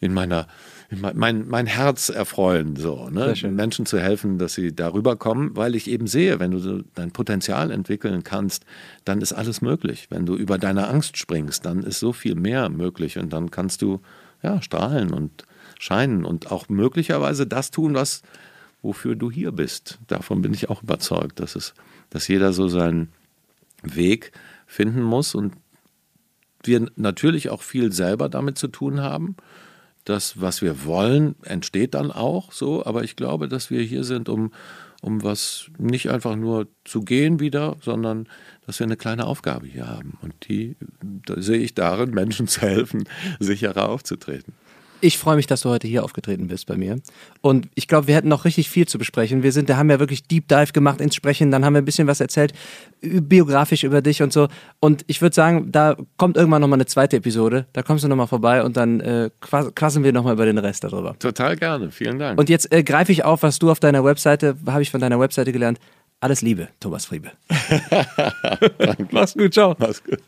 S2: in meiner mein, mein Herz erfreuen, so, ne? Menschen zu helfen, dass sie darüber kommen, weil ich eben sehe, wenn du dein Potenzial entwickeln kannst, dann ist alles möglich. Wenn du über deine Angst springst, dann ist so viel mehr möglich und dann kannst du ja strahlen und scheinen und auch möglicherweise das tun, was wofür du hier bist. Davon bin ich auch überzeugt, dass es, dass jeder so seinen Weg finden muss und wir natürlich auch viel selber damit zu tun haben das, was wir wollen, entsteht dann auch so. Aber ich glaube, dass wir hier sind, um, um was nicht einfach nur zu gehen wieder, sondern dass wir eine kleine Aufgabe hier haben. Und die sehe ich darin, Menschen zu helfen, [LAUGHS] sicherer aufzutreten.
S1: Ich freue mich, dass du heute hier aufgetreten bist bei mir. Und ich glaube, wir hätten noch richtig viel zu besprechen. Wir sind, da haben ja wirklich Deep Dive gemacht ins Sprechen, dann haben wir ein bisschen was erzählt, biografisch über dich und so. Und ich würde sagen, da kommt irgendwann nochmal eine zweite Episode. Da kommst du nochmal vorbei und dann äh, quasseln wir nochmal über den Rest darüber.
S2: Total gerne, vielen Dank.
S1: Und jetzt äh, greife ich auf, was du auf deiner Webseite, habe ich von deiner Webseite gelernt. Alles Liebe, Thomas Friebe. [LAUGHS] Mach's gut, ciao. Mach's gut.